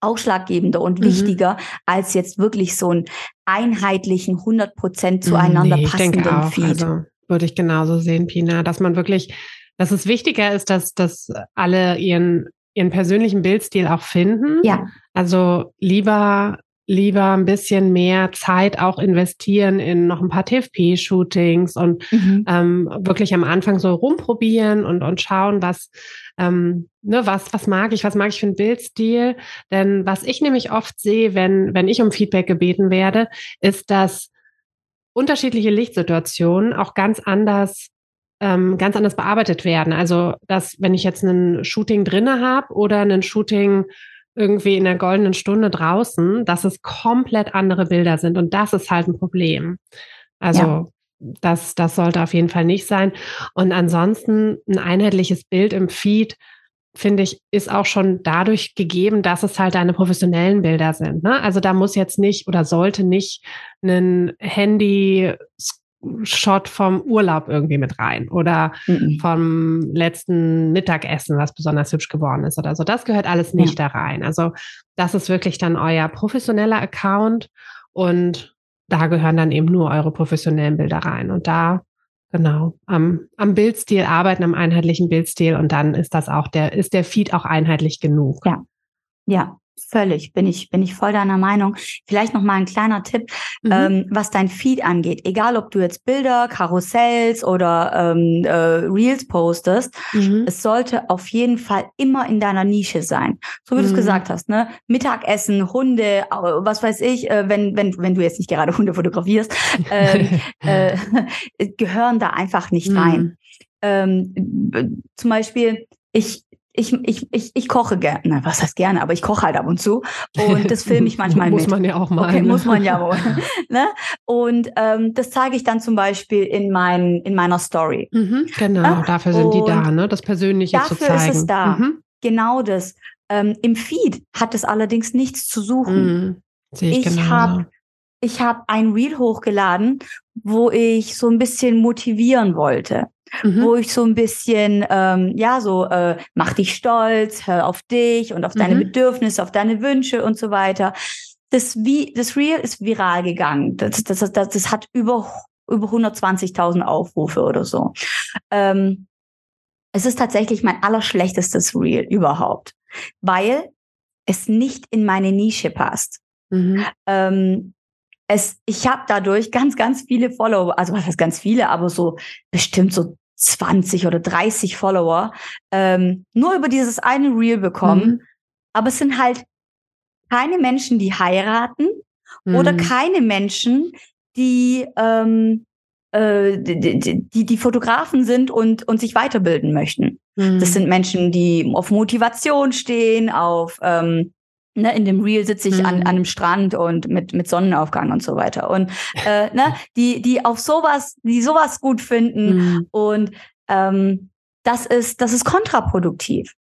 ausschlaggebender und mhm. wichtiger als jetzt wirklich so einen einheitlichen, 100 Prozent zueinander nee, passenden auch, Feed. Also würde ich genauso sehen, Pina, dass man wirklich, dass es wichtiger ist, dass, dass alle ihren ihren persönlichen Bildstil auch finden. Ja. Also lieber lieber ein bisschen mehr Zeit auch investieren in noch ein paar TFP-Shootings und mhm. ähm, wirklich am Anfang so rumprobieren und, und schauen, was, ähm, ne, was, was mag ich, was mag ich für einen Bildstil. Denn was ich nämlich oft sehe, wenn, wenn ich um Feedback gebeten werde, ist, dass unterschiedliche Lichtsituationen auch ganz anders ähm, ganz anders bearbeitet werden. Also, dass wenn ich jetzt ein Shooting drinne habe oder ein Shooting irgendwie in der goldenen Stunde draußen, dass es komplett andere Bilder sind. Und das ist halt ein Problem. Also ja. das, das sollte auf jeden Fall nicht sein. Und ansonsten ein einheitliches Bild im Feed, finde ich, ist auch schon dadurch gegeben, dass es halt deine professionellen Bilder sind. Ne? Also da muss jetzt nicht oder sollte nicht ein Handy Shot vom Urlaub irgendwie mit rein oder mhm. vom letzten Mittagessen, was besonders hübsch geworden ist oder so. Das gehört alles nicht ja. da rein. Also das ist wirklich dann euer professioneller Account und da gehören dann eben nur eure professionellen Bilder rein. Und da genau am, am Bildstil arbeiten, am einheitlichen Bildstil und dann ist das auch der, ist der Feed auch einheitlich genug. Ja. Ja, Völlig, bin ich, bin ich voll deiner Meinung. Vielleicht noch mal ein kleiner Tipp, mhm. ähm, was dein Feed angeht. Egal, ob du jetzt Bilder, Karussells oder ähm, äh, Reels postest, mhm. es sollte auf jeden Fall immer in deiner Nische sein. So wie mhm. du es gesagt hast, ne? Mittagessen, Hunde, was weiß ich, äh, wenn, wenn, wenn du jetzt nicht gerade *laughs* Hunde fotografierst, ähm, *laughs* äh, *laughs* gehören da einfach nicht rein. Mhm. Ähm, zum Beispiel, ich, ich, ich, ich, ich koche gerne, was heißt gerne, aber ich koche halt ab und zu und das filme ich *laughs* manchmal muss mit. Muss man ja auch mal. Okay, ne? muss man ja wohl. *laughs* ne? Und ähm, das zeige ich dann zum Beispiel in, mein, in meiner Story. Mhm, genau, ja? dafür sind und die da, ne? das Persönliche zu zeigen. Dafür ist es da, mhm. genau das. Ähm, Im Feed hat es allerdings nichts zu suchen. Mhm, sehe ich, ich genau. habe ich hab ein Reel hochgeladen, wo ich so ein bisschen motivieren wollte mhm. wo ich so ein bisschen, ähm, ja, so, äh, mach dich stolz, hör auf dich und auf deine mhm. Bedürfnisse, auf deine Wünsche und so weiter. Das, wie, das Reel ist viral gegangen. Das, das, das, das hat über, über 120.000 Aufrufe oder so. Ähm, es ist tatsächlich mein allerschlechtestes Reel überhaupt, weil es nicht in meine Nische passt. Mhm. Ähm, es, ich habe dadurch ganz, ganz viele Follower, also was heißt ganz viele, aber so bestimmt so 20 oder 30 Follower ähm, nur über dieses eine Reel bekommen. Mhm. Aber es sind halt keine Menschen, die heiraten mhm. oder keine Menschen, die, ähm, äh, die, die, die Fotografen sind und, und sich weiterbilden möchten. Mhm. Das sind Menschen, die auf Motivation stehen, auf ähm, Ne, in dem Reel sitze ich mhm. an, an einem Strand und mit, mit Sonnenaufgang und so weiter. Und äh, *laughs* ne, die, die auf sowas, die sowas gut finden. Mhm. Und ähm, das ist, das ist kontraproduktiv.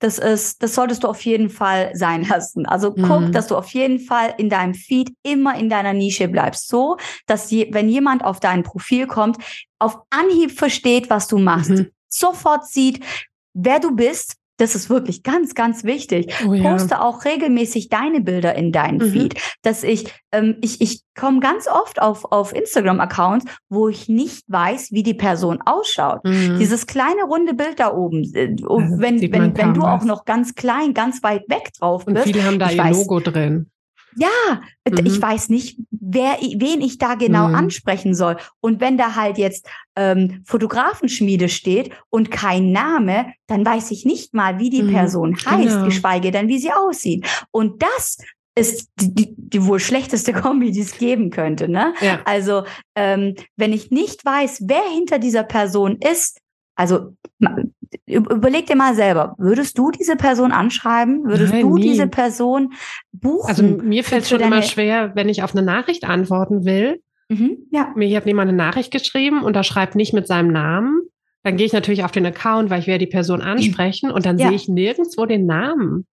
Das ist, das solltest du auf jeden Fall sein lassen. Also guck, mhm. dass du auf jeden Fall in deinem Feed immer in deiner Nische bleibst. So, dass je, wenn jemand auf dein Profil kommt, auf Anhieb versteht, was du machst. Mhm. Sofort sieht, wer du bist, das ist wirklich ganz, ganz wichtig. Oh, ja. Poste auch regelmäßig deine Bilder in deinen mhm. Feed. Dass ich, ähm, ich, ich komme ganz oft auf, auf Instagram-Accounts, wo ich nicht weiß, wie die Person ausschaut. Mhm. Dieses kleine runde Bild da oben, äh, wenn, wenn, wenn du auch noch ganz klein, ganz weit weg drauf bist. Und viele haben da ihr weiß, Logo drin. Ja, mhm. ich weiß nicht, wer, wen ich da genau mhm. ansprechen soll. Und wenn da halt jetzt ähm, Fotografenschmiede steht und kein Name, dann weiß ich nicht mal, wie die mhm. Person heißt, genau. geschweige denn, wie sie aussieht. Und das ist die, die, die wohl schlechteste *laughs* Kombi, die es geben könnte. Ne? Ja. Also, ähm, wenn ich nicht weiß, wer hinter dieser Person ist, also überleg dir mal selber, würdest du diese Person anschreiben? Würdest Nein, du nie. diese Person buchen? Also mir fällt es schon immer schwer, wenn ich auf eine Nachricht antworten will. Mhm, ja. Mir hat jemand eine Nachricht geschrieben und da schreibt nicht mit seinem Namen. Dann gehe ich natürlich auf den Account, weil ich werde die Person *clears throat* ansprechen und dann ja. sehe ich nirgendwo den Namen.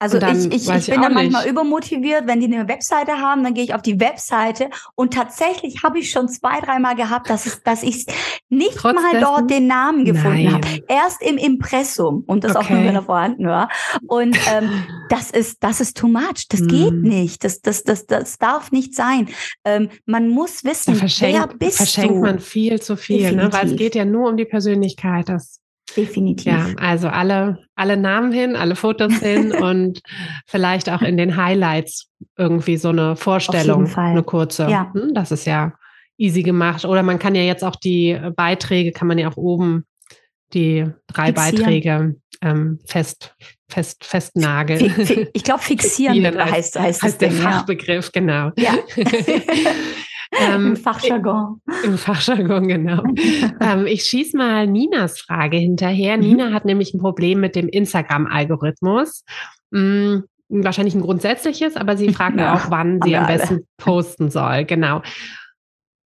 Also ich, ich, ich bin da manchmal nicht. übermotiviert, wenn die eine Webseite haben, dann gehe ich auf die Webseite und tatsächlich habe ich schon zwei, dreimal gehabt, dass, es, dass ich nicht Trotz mal dessen? dort den Namen gefunden habe. Erst im Impressum und das okay. auch nur, wenn er vorhanden war. Und ähm, *laughs* das ist das ist too much. Das mm. geht nicht. Das, das, das, das darf nicht sein. Ähm, man muss wissen, wer bist verschenkt du. Verschenkt man viel zu viel, ne? weil es geht ja nur um die Persönlichkeit. Das Definitiv. Ja, also alle, alle Namen hin, alle Fotos hin *laughs* und vielleicht auch in den Highlights irgendwie so eine Vorstellung, eine kurze. Ja. Hm, das ist ja easy gemacht. Oder man kann ja jetzt auch die Beiträge, kann man ja auch oben die drei fixieren. Beiträge ähm, fest, fest, festnageln. Fi, ich glaube, fixieren, fixieren heißt, heißt, heißt der Ding, Fachbegriff, ja. genau. Ja. *laughs* *laughs* Ähm, Im Fachjargon. Im Fachjargon, genau. *laughs* ähm, ich schieße mal Ninas Frage hinterher. Mhm. Nina hat nämlich ein Problem mit dem Instagram-Algorithmus. Hm, wahrscheinlich ein grundsätzliches, aber sie fragt *laughs* ja, auch, wann sie am besten alle. posten soll. Genau.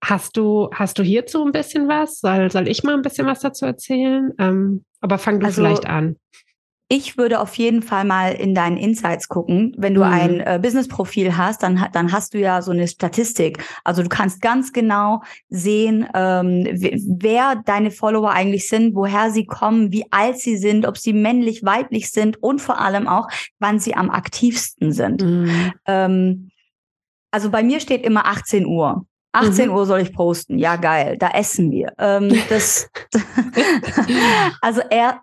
Hast du, hast du hierzu ein bisschen was? Soll, soll ich mal ein bisschen was dazu erzählen? Ähm, aber fang du also, vielleicht an. Ich würde auf jeden Fall mal in deinen Insights gucken. Wenn du mhm. ein äh, Business-Profil hast, dann, dann hast du ja so eine Statistik. Also du kannst ganz genau sehen, ähm, wer deine Follower eigentlich sind, woher sie kommen, wie alt sie sind, ob sie männlich, weiblich sind und vor allem auch, wann sie am aktivsten sind. Mhm. Ähm, also bei mir steht immer 18 Uhr. 18 mhm. Uhr soll ich posten. Ja, geil. Da essen wir. Ähm, das, *laughs* *laughs* also er,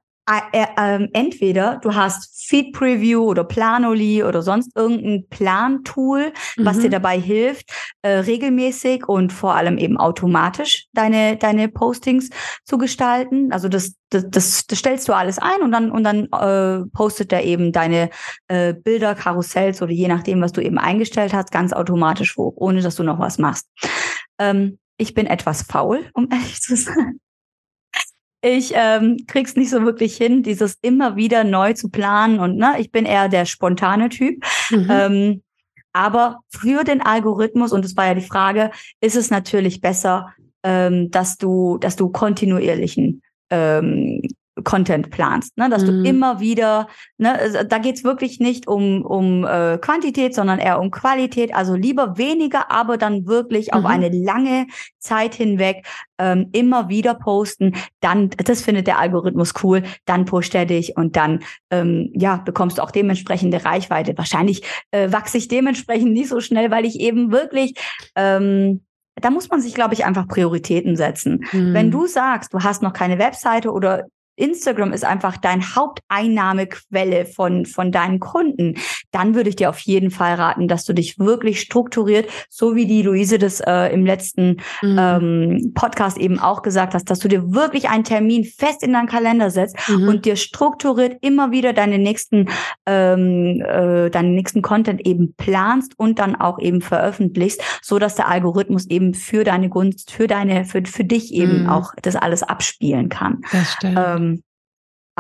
äh, äh, entweder du hast Feed Preview oder Planoli oder sonst irgendein Plantool, mhm. was dir mhm. dabei hilft, äh, regelmäßig und vor allem eben automatisch deine deine Postings zu gestalten. Also das das, das, das stellst du alles ein und dann und dann äh, postet er eben deine äh, Bilder, Karussells oder je nachdem, was du eben eingestellt hast, ganz automatisch hoch, ohne dass du noch was machst. Ähm, ich bin etwas faul, um *laughs* ehrlich zu sein. Ich ähm, krieg's nicht so wirklich hin, dieses immer wieder neu zu planen und ne, ich bin eher der spontane Typ. Mhm. Ähm, aber für den Algorithmus, und das war ja die Frage, ist es natürlich besser, ähm, dass du, dass du kontinuierlichen ähm, Content planst, ne? dass mhm. du immer wieder, ne, also da geht's wirklich nicht um, um äh, Quantität, sondern eher um Qualität. Also lieber weniger, aber dann wirklich mhm. auf eine lange Zeit hinweg ähm, immer wieder posten. Dann, das findet der Algorithmus cool, dann pusht er dich und dann ähm, ja, bekommst du auch dementsprechende Reichweite. Wahrscheinlich äh, wachse ich dementsprechend nicht so schnell, weil ich eben wirklich ähm, da muss man sich, glaube ich, einfach Prioritäten setzen. Mhm. Wenn du sagst, du hast noch keine Webseite oder Instagram ist einfach dein Haupteinnahmequelle von, von deinen Kunden, dann würde ich dir auf jeden Fall raten, dass du dich wirklich strukturiert, so wie die Luise das äh, im letzten mhm. ähm, Podcast eben auch gesagt hast, dass du dir wirklich einen Termin fest in deinen Kalender setzt mhm. und dir strukturiert immer wieder deine nächsten, ähm, äh, deinen nächsten Content eben planst und dann auch eben veröffentlichst, so dass der Algorithmus eben für deine Gunst, für deine, für, für dich eben mhm. auch das alles abspielen kann. Das stimmt. Ähm,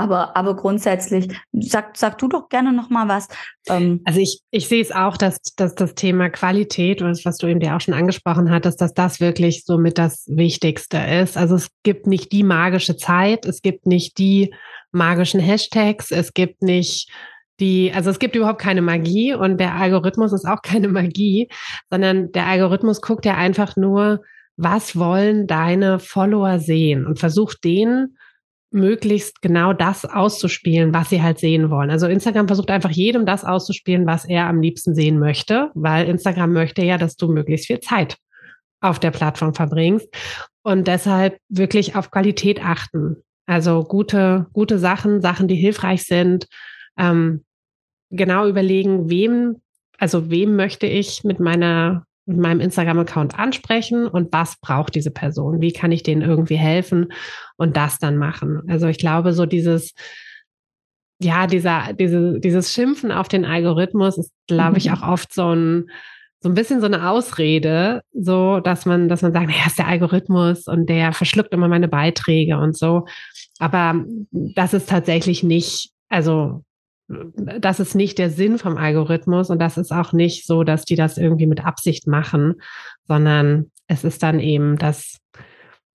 aber, aber grundsätzlich, sag, sag du doch gerne noch mal was. Ähm, also ich, ich sehe es auch, dass, dass das Thema Qualität, was, du eben dir auch schon angesprochen hattest, dass das wirklich so mit das Wichtigste ist. Also es gibt nicht die magische Zeit, es gibt nicht die magischen Hashtags, es gibt nicht die, also es gibt überhaupt keine Magie und der Algorithmus ist auch *laughs* keine Magie, sondern der Algorithmus guckt ja einfach nur, was wollen deine Follower sehen und versucht denen möglichst genau das auszuspielen, was sie halt sehen wollen. Also Instagram versucht einfach jedem das auszuspielen, was er am liebsten sehen möchte, weil Instagram möchte ja, dass du möglichst viel Zeit auf der Plattform verbringst und deshalb wirklich auf Qualität achten. Also gute, gute Sachen, Sachen, die hilfreich sind, ähm, genau überlegen, wem, also wem möchte ich mit meiner mit meinem Instagram-Account ansprechen und was braucht diese Person? Wie kann ich denen irgendwie helfen und das dann machen? Also ich glaube, so dieses, ja, dieser, diese, dieses Schimpfen auf den Algorithmus ist, glaube ich, mhm. auch oft so ein, so ein bisschen so eine Ausrede, so dass man, dass man sagt, naja, ist der Algorithmus und der verschluckt immer meine Beiträge und so. Aber das ist tatsächlich nicht, also das ist nicht der Sinn vom Algorithmus und das ist auch nicht so, dass die das irgendwie mit Absicht machen, sondern es ist dann eben das,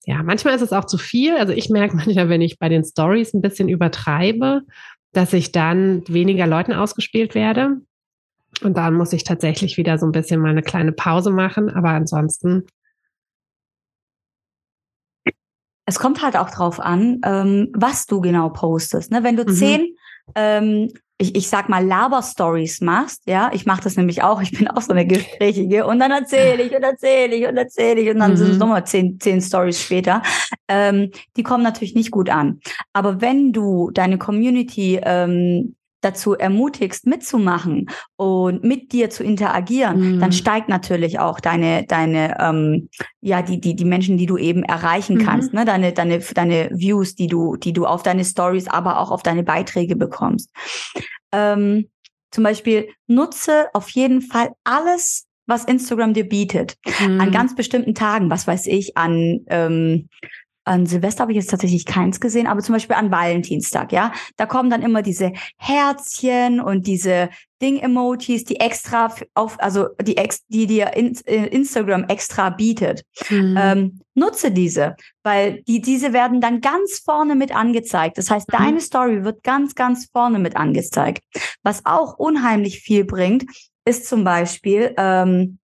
ja, manchmal ist es auch zu viel. Also ich merke *laughs* manchmal, wenn ich bei den Stories ein bisschen übertreibe, dass ich dann weniger Leuten ausgespielt werde. Und dann muss ich tatsächlich wieder so ein bisschen mal eine kleine Pause machen. Aber ansonsten es kommt halt auch drauf an, ähm, was du genau postest. Ne? Wenn du mhm. zehn ähm, ich, ich sag mal, Laber-Stories machst, ja, ich mache das nämlich auch, ich bin auch so eine Gesprächige und dann erzähle ich und erzähle ich und erzähle ich und dann mhm. sind es nochmal zehn, zehn Stories später. Ähm, die kommen natürlich nicht gut an. Aber wenn du deine Community ähm, dazu ermutigst, mitzumachen und mit dir zu interagieren, mhm. dann steigt natürlich auch deine, deine, ähm, ja, die, die, die Menschen, die du eben erreichen mhm. kannst, ne, deine, deine, deine Views, die du, die du auf deine Stories, aber auch auf deine Beiträge bekommst. Ähm, zum Beispiel nutze auf jeden Fall alles, was Instagram dir bietet. Mhm. An ganz bestimmten Tagen, was weiß ich, an ähm, an Silvester habe ich jetzt tatsächlich keins gesehen, aber zum Beispiel an Valentinstag, ja. Da kommen dann immer diese Herzchen und diese Ding-Emojis, die extra auf, also die, ex, die dir äh, Instagram extra bietet. Mhm. Ähm, nutze diese, weil die, diese werden dann ganz vorne mit angezeigt. Das heißt, mhm. deine Story wird ganz, ganz vorne mit angezeigt. Was auch unheimlich viel bringt, ist zum Beispiel, ähm,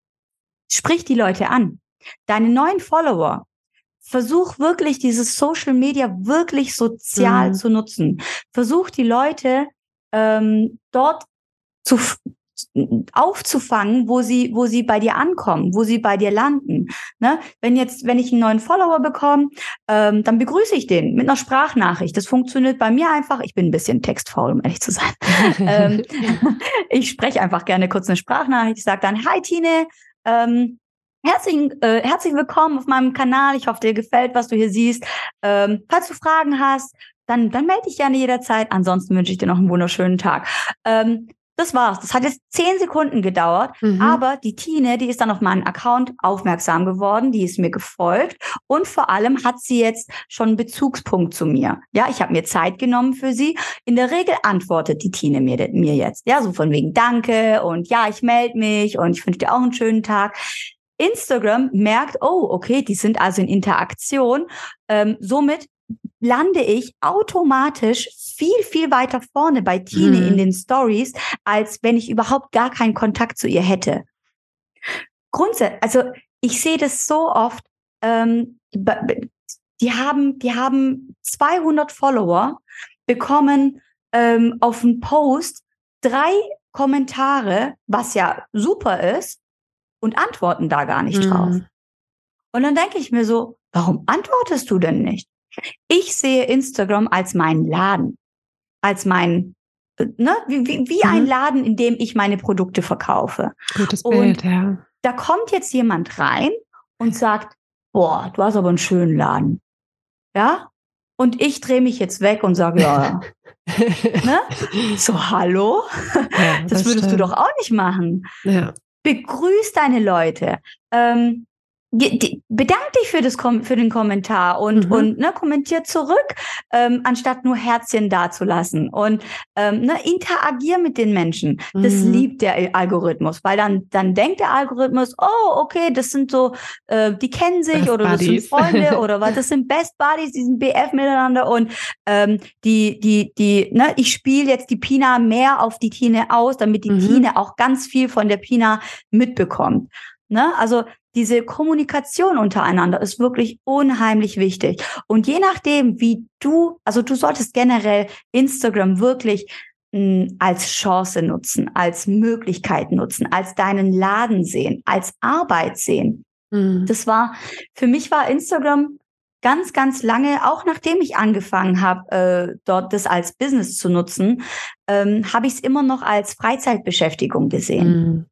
sprich die Leute an. Deine neuen Follower, versuch wirklich dieses Social Media wirklich sozial mhm. zu nutzen. Versuch die Leute ähm, dort zu aufzufangen, wo sie, wo sie bei dir ankommen, wo sie bei dir landen. Ne? Wenn jetzt, wenn ich einen neuen Follower bekomme, ähm, dann begrüße ich den mit einer Sprachnachricht. Das funktioniert bei mir einfach. Ich bin ein bisschen textfaul, um ehrlich zu sein. *laughs* ähm, *laughs* ich spreche einfach gerne kurz eine Sprachnachricht. Ich sage dann, hi Tine, ähm, Herzlich, äh, herzlich willkommen auf meinem Kanal. Ich hoffe, dir gefällt, was du hier siehst. Ähm, falls du Fragen hast, dann, dann melde dich gerne jederzeit. Ansonsten wünsche ich dir noch einen wunderschönen Tag. Ähm, das war's. Das hat jetzt zehn Sekunden gedauert, mhm. aber die Tine, die ist dann auf meinen Account aufmerksam geworden, die ist mir gefolgt und vor allem hat sie jetzt schon einen Bezugspunkt zu mir. Ja, ich habe mir Zeit genommen für sie. In der Regel antwortet die Tine mir, mir jetzt. Ja, so von wegen Danke und ja, ich melde mich und ich wünsche dir auch einen schönen Tag. Instagram merkt, oh, okay, die sind also in Interaktion. Ähm, somit lande ich automatisch viel, viel weiter vorne bei Tine mhm. in den Stories, als wenn ich überhaupt gar keinen Kontakt zu ihr hätte. Grundsätzlich, also ich sehe das so oft, ähm, die haben, die haben 200 Follower, bekommen ähm, auf einen Post drei Kommentare, was ja super ist, und antworten da gar nicht mhm. drauf. Und dann denke ich mir so, warum antwortest du denn nicht? Ich sehe Instagram als meinen Laden, als mein, ne, wie, wie, wie mhm. ein Laden, in dem ich meine Produkte verkaufe. Gutes Bild, und ja. Da kommt jetzt jemand rein und sagt, boah, du hast aber einen schönen Laden. Ja? Und ich drehe mich jetzt weg und sage, ja, *laughs* ne? So, hallo? Ja, das, das, würdest stimmt. du doch auch nicht machen. Ja begrüß deine Leute. Ähm, bedank dich für, das, für den Kommentar und, mhm. und ne, kommentier zurück, ähm, anstatt nur Herzchen dazulassen. Und ähm, ne, interagier mit den Menschen. Das mhm. liebt der Algorithmus, weil dann, dann denkt der Algorithmus, oh, okay, das sind so, äh, die kennen sich Best oder Buddies. das sind Freunde *laughs* oder was, das sind Best Buddies, die sind BF miteinander und ähm, die, die, die, ne, ich spiele jetzt die Pina mehr auf die Tine aus, damit die mhm. Tine auch ganz viel von der Pina mitbekommt. Ne? Also diese Kommunikation untereinander ist wirklich unheimlich wichtig. Und je nachdem, wie du, also du solltest generell Instagram wirklich mh, hm, als Chance nutzen, als Möglichkeit nutzen, als deinen Laden sehen, als Arbeit sehen. Mhm. Das war, für mich war Instagram ganz, ganz lange, auch nachdem ich angefangen habe, äh, dort das als Business zu nutzen, ähm, habe ich es immer noch als Freizeitbeschäftigung gesehen. Mhm.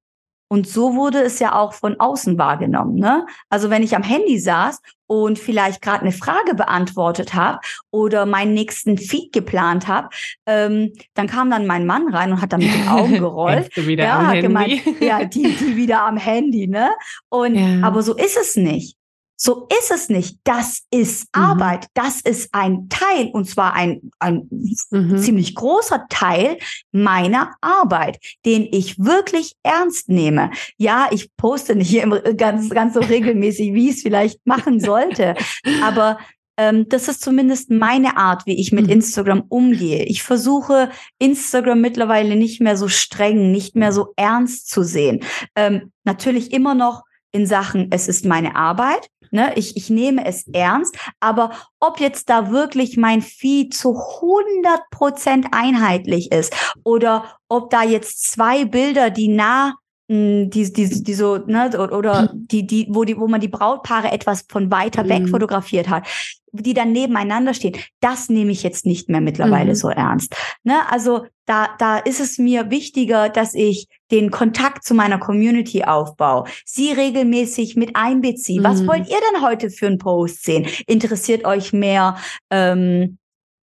Und so wurde es ja auch von außen wahrgenommen. Ne? Also wenn ich am Handy saß und vielleicht gerade eine Frage beantwortet habe oder meinen nächsten Feed geplant habe, ähm, dann kam dann mein Mann rein und hat dann mit den Augen *laughs* gerollt. wieder ja, am Handy. Gemeint, ja, die, die *laughs* wieder am Handy, ne? Und ja. aber so ist es nicht. So ist es nicht. Das ist mhm. Arbeit. Das ist ein Teil, und zwar ein, ein mhm. ziemlich großer Teil meiner Arbeit, den ich wirklich ernst nehme. Ja, ich poste nicht immer ganz, ganz so regelmäßig, wie ich es vielleicht machen sollte. Aber ähm, das ist zumindest meine Art, wie ich mit mhm. Instagram umgehe. Ich versuche Instagram mittlerweile nicht mehr so streng, nicht mehr so ernst zu sehen. Ähm, natürlich immer noch in Sachen, es ist meine Arbeit, ne? ich, ich nehme es ernst, aber ob jetzt da wirklich mein Feed zu 100 Prozent einheitlich ist oder ob da jetzt zwei Bilder, die nah hm, die, die, die so, ne, oder die, die, wo die, wo man die Brautpaare etwas von weiter weg mhm. fotografiert hat, die dann nebeneinander stehen, das nehme ich jetzt nicht mehr mittlerweile mhm. so ernst. Ne? Also da, da ist es mir wichtiger, dass ich den Kontakt zu meiner Community aufbaue, sie regelmäßig mit einbeziehe. Mhm. Was wollt ihr denn heute für einen Post sehen? Interessiert euch mehr ähm,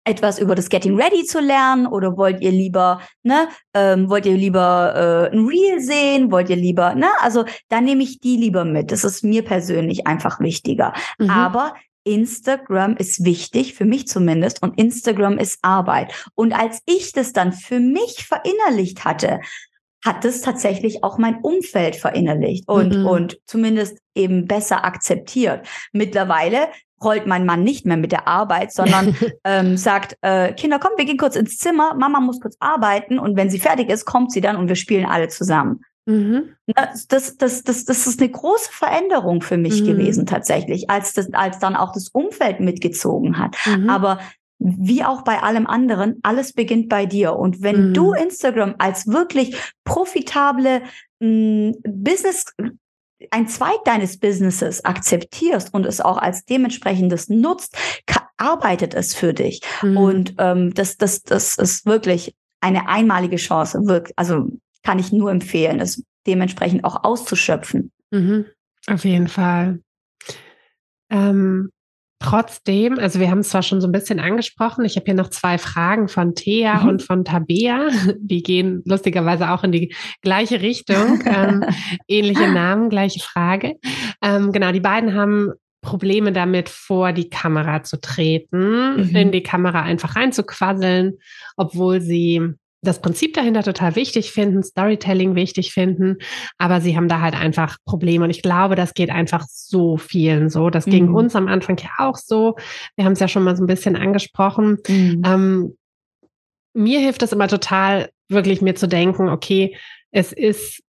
etwas über das Getting Ready zu lernen oder wollt ihr lieber, ne, ähm, wollt ihr lieber äh, ein Reel sehen, wollt ihr lieber, ne, also da nehme ich die lieber mit. Das ist mir persönlich einfach wichtiger. Mhm. Aber Instagram ist wichtig, für mich zumindest, und Instagram ist Arbeit. Und als ich das dann für mich verinnerlicht hatte, hat es tatsächlich auch mein Umfeld verinnerlicht und, mhm. und zumindest eben besser akzeptiert. Mittlerweile rollt mein Mann nicht mehr mit der Arbeit, sondern *laughs* ähm, sagt, äh, Kinder, komm, wir gehen kurz ins Zimmer, Mama muss kurz arbeiten und wenn sie fertig ist, kommt sie dann und wir spielen alle zusammen. Mhm. Das, das, das, das, das ist eine große Veränderung für mich mhm. gewesen tatsächlich, als, das, als dann auch das Umfeld mitgezogen hat. Mhm. Aber wie auch bei allem anderen, alles beginnt bei dir. Und wenn du mhm. Instagram als wirklich profitable mh, mm, Business ein Zweig deines Businesses akzeptierst und es auch als dementsprechendes nutzt, arbeitet es für dich. Mhm. Und ähm, das, das, das ist wirklich eine einmalige Chance. Wirkt, also kann ich nur empfehlen, es dementsprechend auch auszuschöpfen. Mhm. Auf jeden Fall. Ähm, Trotzdem, also wir haben es zwar schon so ein bisschen angesprochen, ich habe hier noch zwei Fragen von Thea mhm. und von Tabea. *laughs* Die gehen lustigerweise auch in die gleiche Richtung. ähm, *laughs* ähnliche Namen, gleiche Frage. Ähm, genau, die beiden haben Probleme damit, vor die Kamera zu treten, mhm. in die Kamera einfach reinzuquasseln, obwohl sie das Prinzip dahinter total wichtig finden, Storytelling wichtig finden, aber sie haben da halt einfach Probleme. Und ich glaube, das geht einfach so vielen so. Das mhm. ging uns am Anfang ja auch so. Wir haben es ja schon mal so ein bisschen angesprochen. Mhm. Ähm, mir hilft es immer total, wirklich mir zu denken, okay, es ist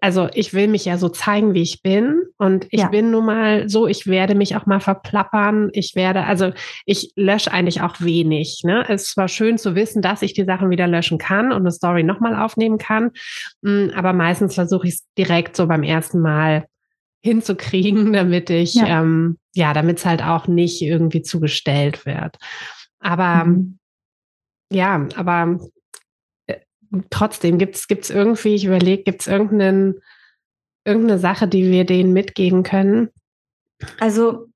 also ich will mich ja so zeigen, wie ich bin. Und ich ja. bin nun mal so, ich werde mich auch mal verplappern. Ich werde, also ich lösche eigentlich auch wenig. Ne? Es war schön zu wissen, dass ich die Sachen wieder löschen kann und eine Story nochmal aufnehmen kann. Mm, aber meistens versuche ich es direkt so beim ersten Mal hinzukriegen, *laughs* damit ich, ja, ähm, ja damit es halt auch nicht irgendwie zugestellt wird. Aber mhm. ja, aber trotzdem, gibt es irgendwie, ich überlege, gibt es irgendeine Sache, die wir denen mitgeben können? Also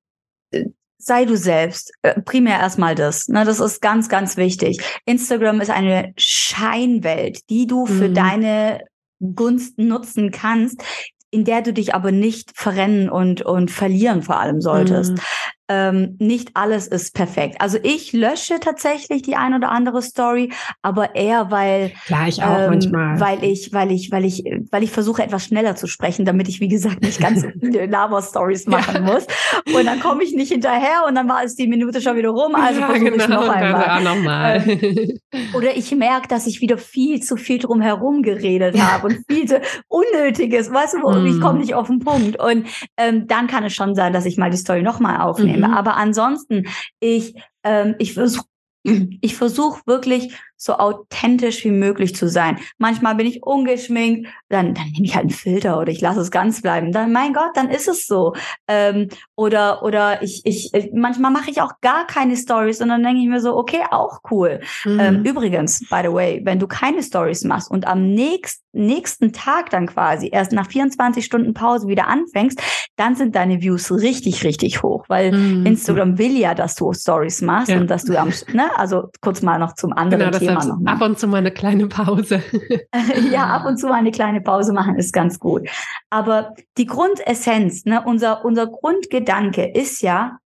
äh, sei du selbst. Äh, primär erstmal das. Ne, das ist ganz, ganz wichtig. Instagram ist eine Scheinwelt, die du für mhm. deine Gunsten nutzen kannst, in der du dich aber nicht verrennen und, und verlieren vor allem solltest. Mhm ähm, nicht alles ist perfekt. Also ich lösche tatsächlich die ein oder andere Story, aber eher weil Klar, ich auch ähm, manchmal. weil ich weil ich weil ich weil ich versuche etwas schneller zu sprechen, damit ich wie gesagt nicht ganz *laughs* viele Lava Stories machen ja. muss und dann komme ich nicht hinterher und dann war es die Minute schon wieder rum, also ja, versuche genau, ich noch einmal. Noch mal. Ähm, *laughs* oder ich merke, dass ich wieder viel zu viel drum herum geredet habe und viel zu unnötiges, weißt du, mm. ich komme nicht auf den Punkt und ähm, dann kann es schon sein, dass ich mal die Story noch mal aufnehme. Mhm. Aber ansonsten, ich, ähm, ich versuche *clears throat* ich versuche wirklich so authentisch wie möglich zu sein. Manchmal bin ich ungeschminkt, dann, dann nehme ich halt einen Filter oder ich lasse es ganz bleiben. Dann, mein Gott, dann ist es so. Ähm, oder oder ich, ich, manchmal mache ich auch gar keine Stories und dann denke ich mir so, okay, auch cool. Mhm. Ähm, übrigens, by the way, wenn du keine Stories machst und am nächsten, nächsten Tag dann quasi erst nach 24 Stunden Pause wieder anfängst, dann sind deine Views richtig, richtig hoch, weil mhm. Instagram will ja, dass du Stories machst ja. und dass du am, ne, also kurz mal noch zum anderen genau, Thema nochmal. Ab und zu mal eine kleine Pause. *laughs* ja, ab und zu mal eine kleine Pause machen ist ganz gut. Aber die Grundessenz, ne, unser, unser Grundgedanke ist ja,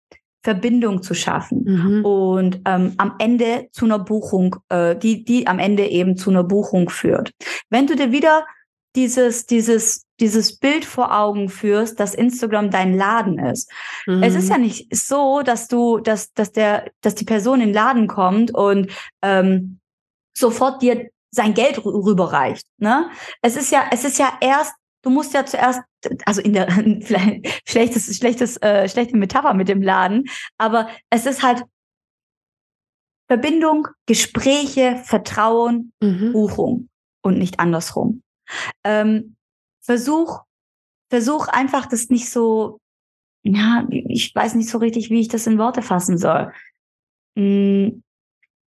Verbindung zu schaffen mhm. und ähm, am Ende zu einer Buchung, äh, die, die am Ende eben zu einer Buchung führt. Wenn du dir wieder dieses, dieses, dieses Bild vor Augen führst, dass Instagram dein Laden ist. Mhm. Es ist mhm. ja nicht so, dass du, dass, dass der, dass die Person in den Laden kommt und ähm, sofort dir sein Geld rüberreicht. Ne? Es ist ja, es ist ja erst, du musst ja zuerst also in der *laughs* vielleicht schlechtes, schlechtes, äh, schlechte Metapher mit dem Laden, aber es ist halt Verbindung, Gespräche, Vertrauen, mhm. Buchung und nicht andersrum. Ähm, versuch, versuch einfach das nicht so, ja, ich weiß nicht so richtig, wie ich das in Worte fassen soll. Hm,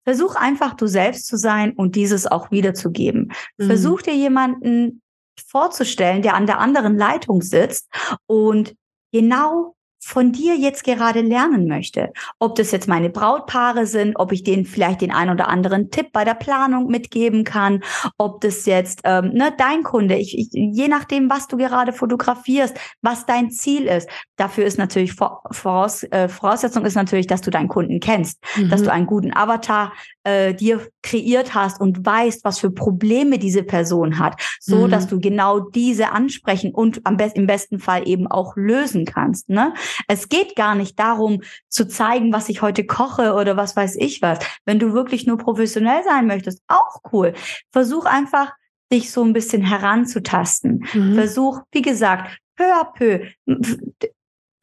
versuch einfach du selbst zu sein und dieses auch wiederzugeben. Mhm. Versuch dir jemanden vorzustellen, der an der anderen Leitung sitzt und genau von dir jetzt gerade lernen möchte. Ob das jetzt meine Brautpaare sind, ob ich denen vielleicht den ein oder anderen Tipp bei der Planung mitgeben kann, ob das jetzt ähm, ne, dein Kunde, ich, ich, je nachdem, was du gerade fotografierst, was dein Ziel ist. Dafür ist natürlich voraus, äh, Voraussetzung ist natürlich, dass du deinen Kunden kennst, mhm. dass du einen guten Avatar äh, dir kreiert hast und weißt, was für Probleme diese Person hat, so mhm. dass du genau diese ansprechen und am besten im besten Fall eben auch lösen kannst. Ne? Es geht gar nicht darum zu zeigen, was ich heute koche oder was weiß ich was. Wenn du wirklich nur professionell sein möchtest, auch cool. Versuch einfach, dich so ein bisschen heranzutasten. Mhm. Versuch, wie gesagt, peu à peu.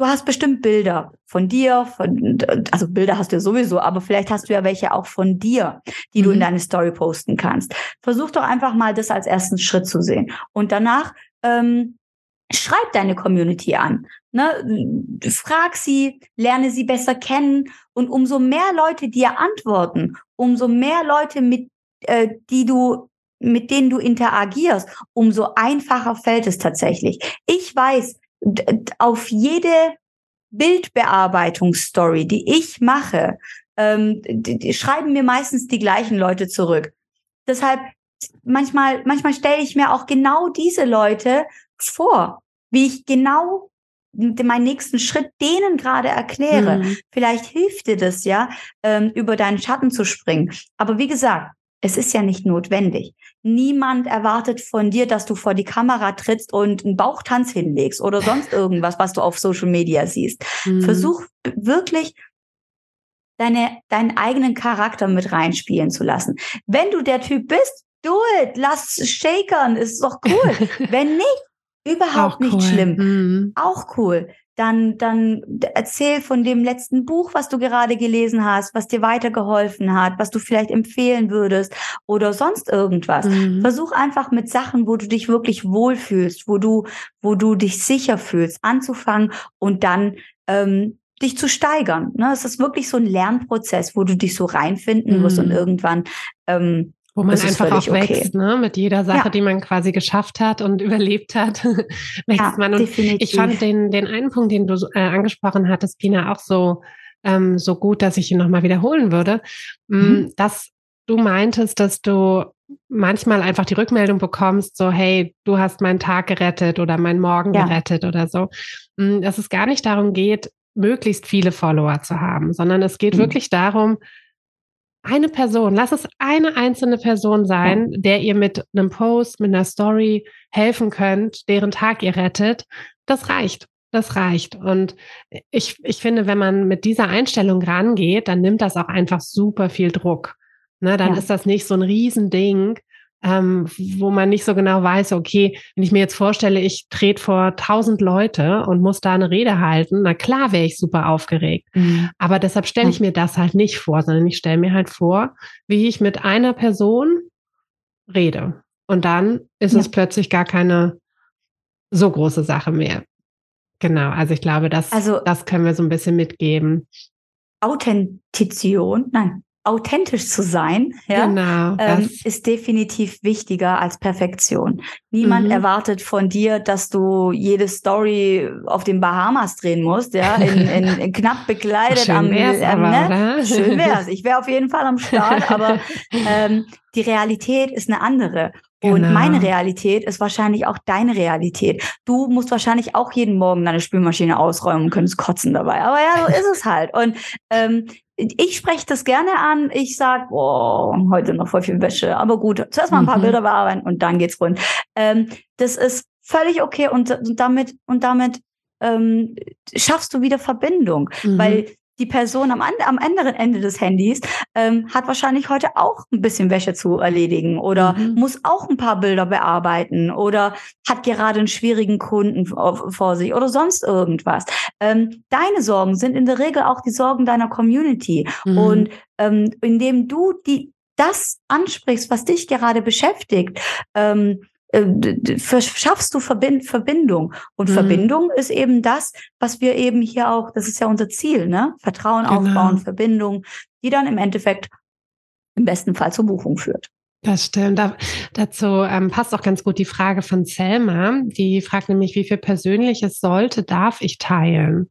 Du hast bestimmt Bilder von dir, von, also Bilder hast du ja sowieso, aber vielleicht hast du ja welche auch von dir, die mhm. du in mhm. deine Story posten kannst. Versuch doch einfach mal das als ersten Schritt zu sehen. Und danach ähm, schreib deine Community an. Ne? Frag sie, lerne sie besser kennen und umso mehr Leute dir antworten, umso mehr Leute, mit äh, die du mit denen du interagierst, umso einfacher fällt es tatsächlich. Ich weiß, auf jede Bildbearbeitungsstory, die ich mache, ähm, die, die schreiben mir meistens die gleichen Leute zurück. Deshalb manchmal, manchmal stelle ich mir auch genau diese Leute vor, wie ich genau meinen nächsten Schritt denen gerade erkläre. Mhm. Vielleicht hilft dir das ja, ähm, über deinen Schatten zu springen. Aber wie gesagt, es ist ja nicht notwendig. Niemand erwartet von dir, dass du vor die Kamera trittst und einen Bauchtanz hinlegst oder sonst *laughs* irgendwas, was du auf Social Media siehst. Mhm. Versuch wirklich deine, deinen eigenen Charakter mit reinspielen zu lassen. Wenn du der Typ bist, do it, lass shakern, ist doch cool. *laughs* Wenn nicht, Überhaupt nicht cool. schlimm. Mhm. Auch cool. Dann, dann erzähl von dem letzten Buch, was du gerade gelesen hast, was dir weitergeholfen hat, was du vielleicht empfehlen würdest oder sonst irgendwas. Mhm. Versuch einfach mit Sachen, wo du dich wirklich wohlfühlst, wo du, wo du dich sicher fühlst, anzufangen und dann ähm, dich zu steigern. Ne? Es ist wirklich so ein Lernprozess, wo du dich so reinfinden mhm. musst und irgendwann ähm, wo man das einfach auch wächst, okay. ne? Mit jeder Sache, ja. die man quasi geschafft hat und *laughs* überlebt hat, *laughs* wächst ja, man. Und definitiv. ich fand den, den einen Punkt, den du äh, angesprochen hattest, Pina, auch so, ähm, so gut, dass ich ihn nochmal wiederholen würde. Mm, mhm. Dass du meintest, dass du manchmal einfach die Rückmeldung bekommst, so, hey, du hast meinen Tag gerettet oder meinen Morgen ja. gerettet oder so. Mm, dass es gar nicht darum geht, möglichst viele Follower zu haben, sondern es geht mhm. wirklich darum, eine Person, lass es eine einzelne Person sein, der ihr mit einem Post, mit einer Story helfen könnt, deren Tag ihr rettet. Das reicht. Das reicht. Und ich, ich finde, wenn man mit dieser Einstellung rangeht, dann nimmt das auch einfach super viel Druck. Ne, dann ja. ist das nicht so ein Riesending, ähm, wo man nicht so genau weiß, okay, wenn ich mir jetzt vorstelle, ich trete vor tausend Leute und muss da eine Rede halten, na klar wäre ich super aufgeregt. Mhm. Aber deshalb stelle ich mir das halt nicht vor, sondern ich stelle mir halt vor, wie ich mit einer Person rede. Und dann ist ja. es plötzlich gar keine so große Sache mehr. Genau, also ich glaube, das, also, das können wir so ein bisschen mitgeben. Authentizion, nein, authentisch zu sein, ja, genau, ähm, ist definitiv wichtiger als Perfektion. Niemand mhm. erwartet von dir, dass du jede Story auf den Bahamas drehen musst, ja, in, in, in knapp bekleidet Schön am wär's ähm, aber, ne? Schön *laughs* wär's. Ich wäre auf jeden Fall am Start, aber *laughs* ähm, die Realität ist eine andere. Und genau. meine Realität ist wahrscheinlich auch deine Realität. Du musst wahrscheinlich auch jeden Morgen deine Spülmaschine ausräumen und könntest kotzen dabei. Aber ja, so ist es halt. Und ähm, ich spreche das gerne an. Ich sag, oh, heute noch voll viel Wäsche. Aber gut, zuerst mal ein paar mhm. Bilder bearbeiten und dann geht's rund. Ähm, das ist völlig okay und, und damit und damit ähm, schaffst du wieder Verbindung, mhm. weil die Person am, am anderen Ende des Handys ähm, hat wahrscheinlich heute auch ein bisschen Wäsche zu erledigen oder mhm. muss auch ein paar Bilder bearbeiten oder hat gerade einen schwierigen Kunden vor sich oder sonst irgendwas. Ähm, deine Sorgen sind in der Regel auch die Sorgen deiner Community. Mhm. Und ähm, indem du die das ansprichst, was dich gerade beschäftigt, ähm, äh, schaffst du Verbind Verbindung. Und mhm. Verbindung ist eben das, was wir eben hier auch, das ist ja unser Ziel, ne? Vertrauen genau. aufbauen, Verbindung, die dann im Endeffekt im besten Fall zur Buchung führt. Das stimmt. Da, dazu ähm, passt auch ganz gut die Frage von Selma. Die fragt nämlich, wie viel Persönliches sollte, darf ich teilen?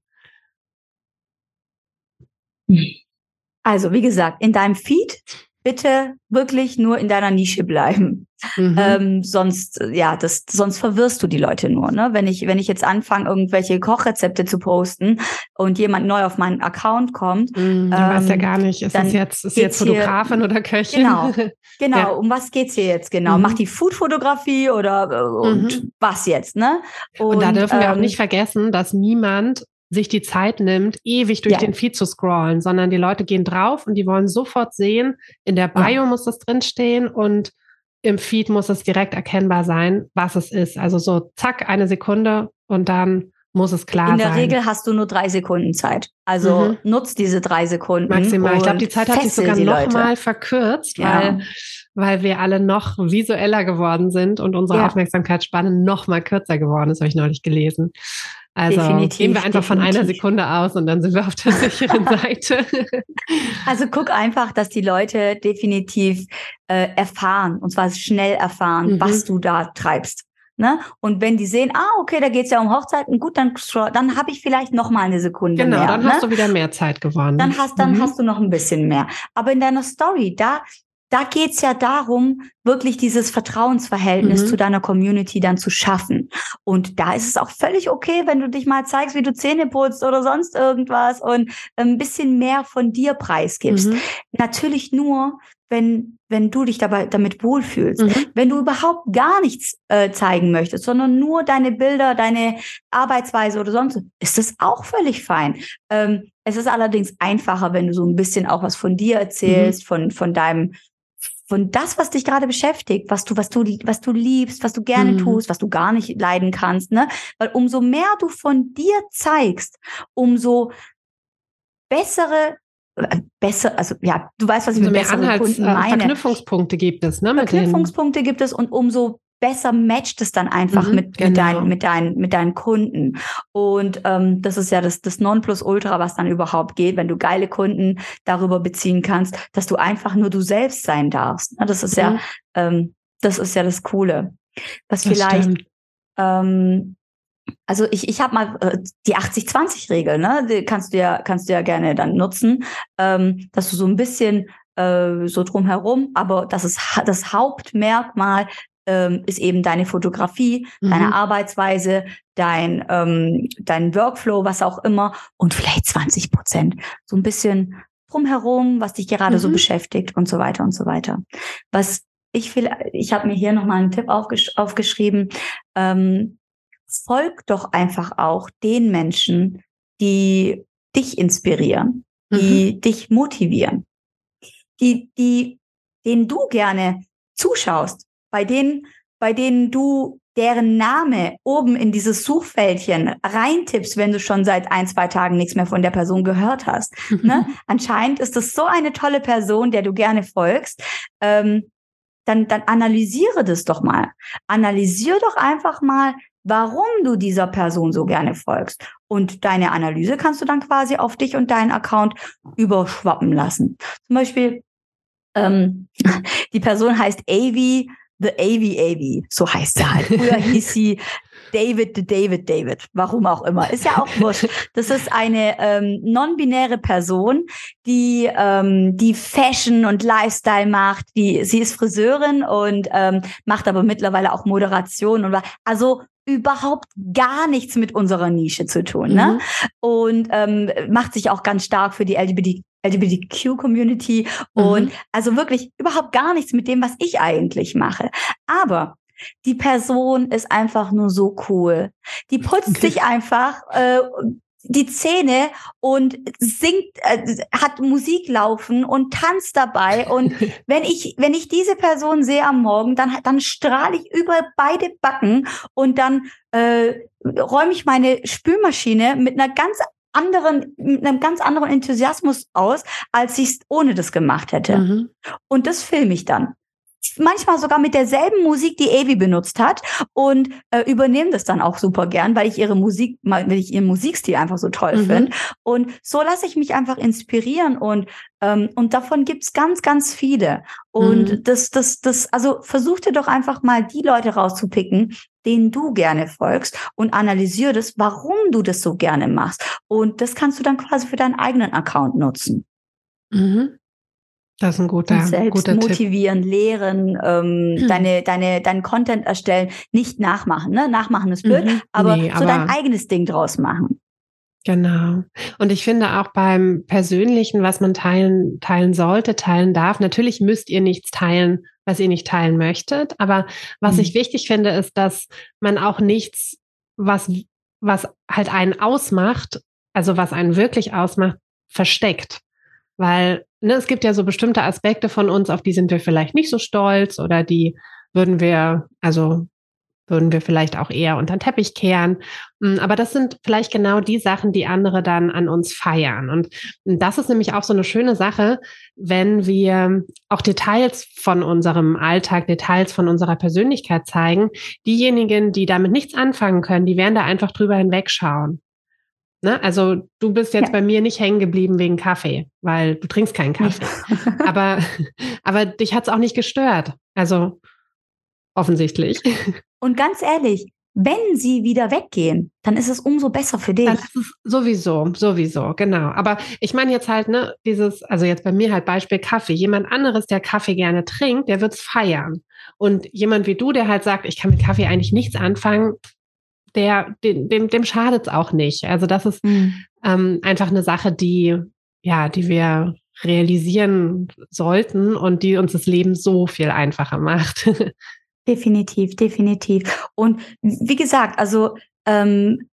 Also, wie gesagt, in deinem Feed bitte wirklich nur in deiner Nische bleiben. Mhm. Ähm, sonst, ja, das, sonst verwirrst du die Leute nur. Ne? Wenn ich, wenn ich jetzt anfange, irgendwelche Kochrezepte zu posten und jemand neu auf meinen Account kommt, mhm, du ähm, weißt ja gar nicht, ist es jetzt, ist jetzt Fotografin hier, oder Köchin? Genau, *laughs* genau. Ja. Um was geht's hier jetzt genau? Mhm. Macht die Foodfotografie oder äh, und mhm. was jetzt? Ne? Und, und da dürfen ähm, wir auch ähm, nicht vergessen, dass niemand sich die Zeit nimmt, ewig durch ja. den Feed zu scrollen, sondern die Leute gehen drauf und die wollen sofort sehen, in der Bio ja. muss das drinstehen und im Feed muss es direkt erkennbar sein, was es ist. Also so zack, eine Sekunde und dann muss es klar sein. In der sein. Regel hast du nur drei Sekunden Zeit. Also mhm. nutzt diese drei Sekunden. Maximal. Ich glaube, die Zeit hat sich sogar noch mal verkürzt, ja. weil, weil wir alle noch visueller geworden sind und unsere ja. Aufmerksamkeitsspanne noch mal kürzer geworden ist, habe ich neulich gelesen. Also definitiv, gehen wir einfach definitiv. von einer Sekunde aus und dann sind wir auf der *laughs* sicheren Seite. Also guck einfach, dass die Leute definitiv äh, erfahren, und zwar schnell erfahren, mhm. was du da treibst. Ne? Und wenn die sehen, ah, okay, da geht's ja um Hochzeiten, gut, dann, dann habe ich vielleicht noch mal eine Sekunde genau, mehr. Genau, dann ne? hast du wieder mehr Zeit gewonnen. Dann hast, dann mhm. hast du noch ein bisschen mehr. Aber in deiner Story, da da geht's ja darum, wirklich dieses Vertrauensverhältnis mhm. zu deiner Community dann zu schaffen. Und da ist es auch völlig okay, wenn du dich mal zeigst, wie du Zähne putzt oder sonst irgendwas und ein bisschen mehr von dir preisgibst. Mhm. Natürlich nur, wenn, wenn du dich dabei damit wohlfühlst. Mhm. Wenn du überhaupt gar nichts äh, zeigen möchtest, sondern nur deine Bilder, deine Arbeitsweise oder sonst, ist das auch völlig fein. Ähm, es ist allerdings einfacher, wenn du so ein bisschen auch was von dir erzählst, mhm. von, von deinem von das, was dich gerade beschäftigt, was du, was du, was du liebst, was du gerne mhm. tust, was du gar nicht leiden kannst, ne? Weil umso mehr du von dir zeigst, umso bessere äh, besser, also ja, du weißt, was ich umso mit besseren Anhalts, Kunden äh, meine. Verknüpfungspunkte gibt es, ne? Verknüpfungspunkte gibt es und umso besser matcht es dann einfach mhm, mit, genau. mit, deinen, mit, deinen, mit deinen Kunden. Und ähm, das ist ja das, das Nonplusultra, was dann überhaupt geht, wenn du geile Kunden darüber beziehen kannst, dass du einfach nur du selbst sein darfst. Das ist mhm. ja, ähm, das ist ja das Coole. Was das vielleicht, ähm, also ich, ich habe mal äh, die 80-20-Regel, ne? Die kannst du ja, kannst du ja gerne dann nutzen, ähm, dass du so ein bisschen äh, so drumherum, aber das ist das Hauptmerkmal ähm, ist eben deine Fotografie, mhm. deine Arbeitsweise, dein, ähm, dein Workflow, was auch immer und vielleicht 20 Prozent. So ein bisschen drumherum, was dich gerade mhm. so beschäftigt und so weiter und so weiter. Was ich will, ich habe mir hier nochmal einen Tipp aufgesch aufgeschrieben. Ähm, folg doch einfach auch den Menschen, die dich inspirieren, die mhm. dich motivieren, die, die, denen du gerne zuschaust, bei denen, bei denen du deren Name oben in dieses Suchfältchen reintippst, wenn du schon seit ein, zwei Tagen nichts mehr von der Person gehört hast. ne? *laughs* Anscheinend ist das so eine tolle Person, der du gerne folgst. Ähm, dann, dann analysiere das doch mal. Analysiere doch einfach mal, warum du dieser Person so gerne folgst. Und deine Analyse kannst du dann quasi auf dich und deinen Account überschwappen lassen. Zum Beispiel, ähm, *laughs* die Person heißt Avi The Avi Avi, so heißt sie halt. Früher *laughs* hieß sie David the David David, warum auch immer. Ist ja auch *laughs* wurscht. Das ist eine ähm, non-binäre Person, die ähm, die Fashion und Lifestyle macht. Die, sie ist Friseurin und ähm, macht aber mittlerweile auch Moderation und also überhaupt gar nichts mit unserer Nische zu tun. Ne? Mhm. Und ähm, macht sich auch ganz stark für die LGBT LGBTQ-Community mhm. und also wirklich überhaupt gar nichts mit dem, was ich eigentlich mache. Aber die Person ist einfach nur so cool. Die putzt sich einfach äh, die Zähne und singt, äh, hat Musik laufen und tanzt dabei. Und *laughs* wenn ich, wenn ich diese Person sehe am Morgen, dann, dann strahle ich über beide Backen und dann äh, räume ich meine Spülmaschine mit einer ganz anderen, mit einem ganz anderen Enthusiasmus aus, als ich es ohne das gemacht hätte. Mhm. Und das filme ich dann manchmal sogar mit derselben Musik, die Avi benutzt hat und äh, übernehme das dann auch super gern, weil ich ihre Musik, weil ich ihren Musikstil einfach so toll mhm. finde. Und so lasse ich mich einfach inspirieren und ähm, und davon gibt's ganz, ganz viele. Und mhm. das, das, das, also versuch dir doch einfach mal die Leute rauszupicken, denen du gerne folgst und analysiere das, warum du das so gerne machst. Und das kannst du dann quasi für deinen eigenen Account nutzen. Mhm. Das ist ein guter, und selbst guter motivieren, Tipp. lehren, ähm, hm. deine, deine, deinen Content erstellen, nicht nachmachen. Ne? Nachmachen ist blöd, mhm. aber nee, so dein eigenes Ding draus machen. Genau. Und ich finde auch beim Persönlichen, was man teilen, teilen sollte, teilen darf. Natürlich müsst ihr nichts teilen, was ihr nicht teilen möchtet. Aber was mhm. ich wichtig finde, ist, dass man auch nichts, was, was halt einen ausmacht, also was einen wirklich ausmacht, versteckt. Weil ne, es gibt ja so bestimmte Aspekte von uns, auf die sind wir vielleicht nicht so stolz oder die würden wir, also würden wir vielleicht auch eher unter den Teppich kehren. Hm, aber das sind vielleicht genau die Sachen, die andere dann an uns feiern. Und das ist nämlich auch so eine schöne Sache, wenn wir auch Details von unserem Alltag, Details von unserer Persönlichkeit zeigen. Diejenigen, die damit nichts anfangen können, die werden da einfach drüber hinwegschauen. Ne? Also du bist jetzt ja. bei mir nicht hängen geblieben wegen Kaffee, weil du trinkst keinen Kaffee. aber, *laughs* aber dich hat's auch nicht gestört. Also offensichtlich. *laughs* Und ganz ehrlich, wenn sie wieder weggehen, dann ist es umso besser für dich. Es sowieso, sowieso, genau. Aber ich meine jetzt halt, ne, dieses, also jetzt bei mir halt Beispiel Kaffee. Jemand anderes, der Kaffee gerne trinkt, der wird's feiern. Und jemand wie du, der halt sagt, ich kann mit Kaffee eigentlich nichts anfangen, der, dem, dem, dem schadet es auch nicht. Also das ist mhm. ähm, einfach eine Sache, die, ja, die wir realisieren sollten und die uns das Leben so viel einfacher macht. *laughs* Definitiv, definitiv. Und wie gesagt, also ähm,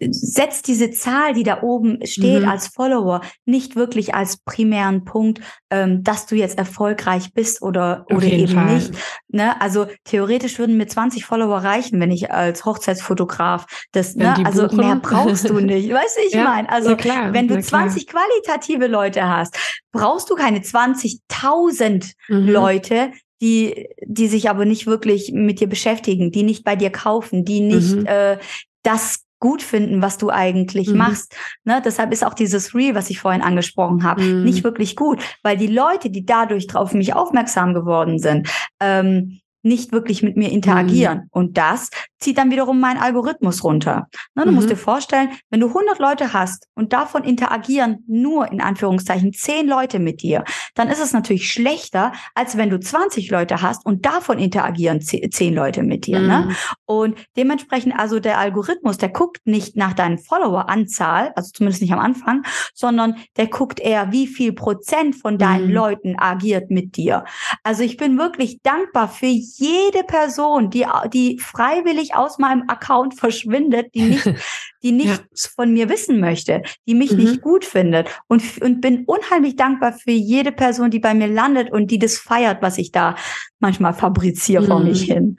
setzt diese Zahl, die da oben steht, mhm. als Follower nicht wirklich als primären Punkt, ähm, dass du jetzt erfolgreich bist oder, oder eben Fall. nicht. Ne? Also theoretisch würden mir 20 Follower reichen, wenn ich als Hochzeitsfotograf das, ne? also buchen. mehr brauchst du nicht. *laughs* Weißt du, ich ja, meine? Also klar, wenn du 20 qualitative Leute hast, brauchst du keine 20.000 mhm. Leute, die, die sich aber nicht wirklich mit dir beschäftigen, die nicht bei dir kaufen, die nicht mhm. äh, das gut finden, was du eigentlich mhm. machst. Ne? Deshalb ist auch dieses Reel, was ich vorhin angesprochen habe, mhm. nicht wirklich gut, weil die Leute, die dadurch auf mich aufmerksam geworden sind, ähm, nicht wirklich mit mir interagieren. Mhm. Und das zieht dann wiederum meinen Algorithmus runter. Ne, du mhm. musst dir vorstellen, wenn du 100 Leute hast und davon interagieren nur in Anführungszeichen 10 Leute mit dir, dann ist es natürlich schlechter, als wenn du 20 Leute hast und davon interagieren 10 Leute mit dir. Ne? Mhm. Ne? Und dementsprechend also der Algorithmus, der guckt nicht nach deinen Follower-Anzahl, also zumindest nicht am Anfang, sondern der guckt eher, wie viel Prozent von deinen mhm. Leuten agiert mit dir. Also ich bin wirklich dankbar für jede Person, die, die freiwillig aus meinem Account verschwindet, die nicht, *laughs* die nichts ja. von mir wissen möchte, die mich mhm. nicht gut findet und, und bin unheimlich dankbar für jede Person, die bei mir landet und die das feiert, was ich da manchmal fabriziere mhm. vor mich hin.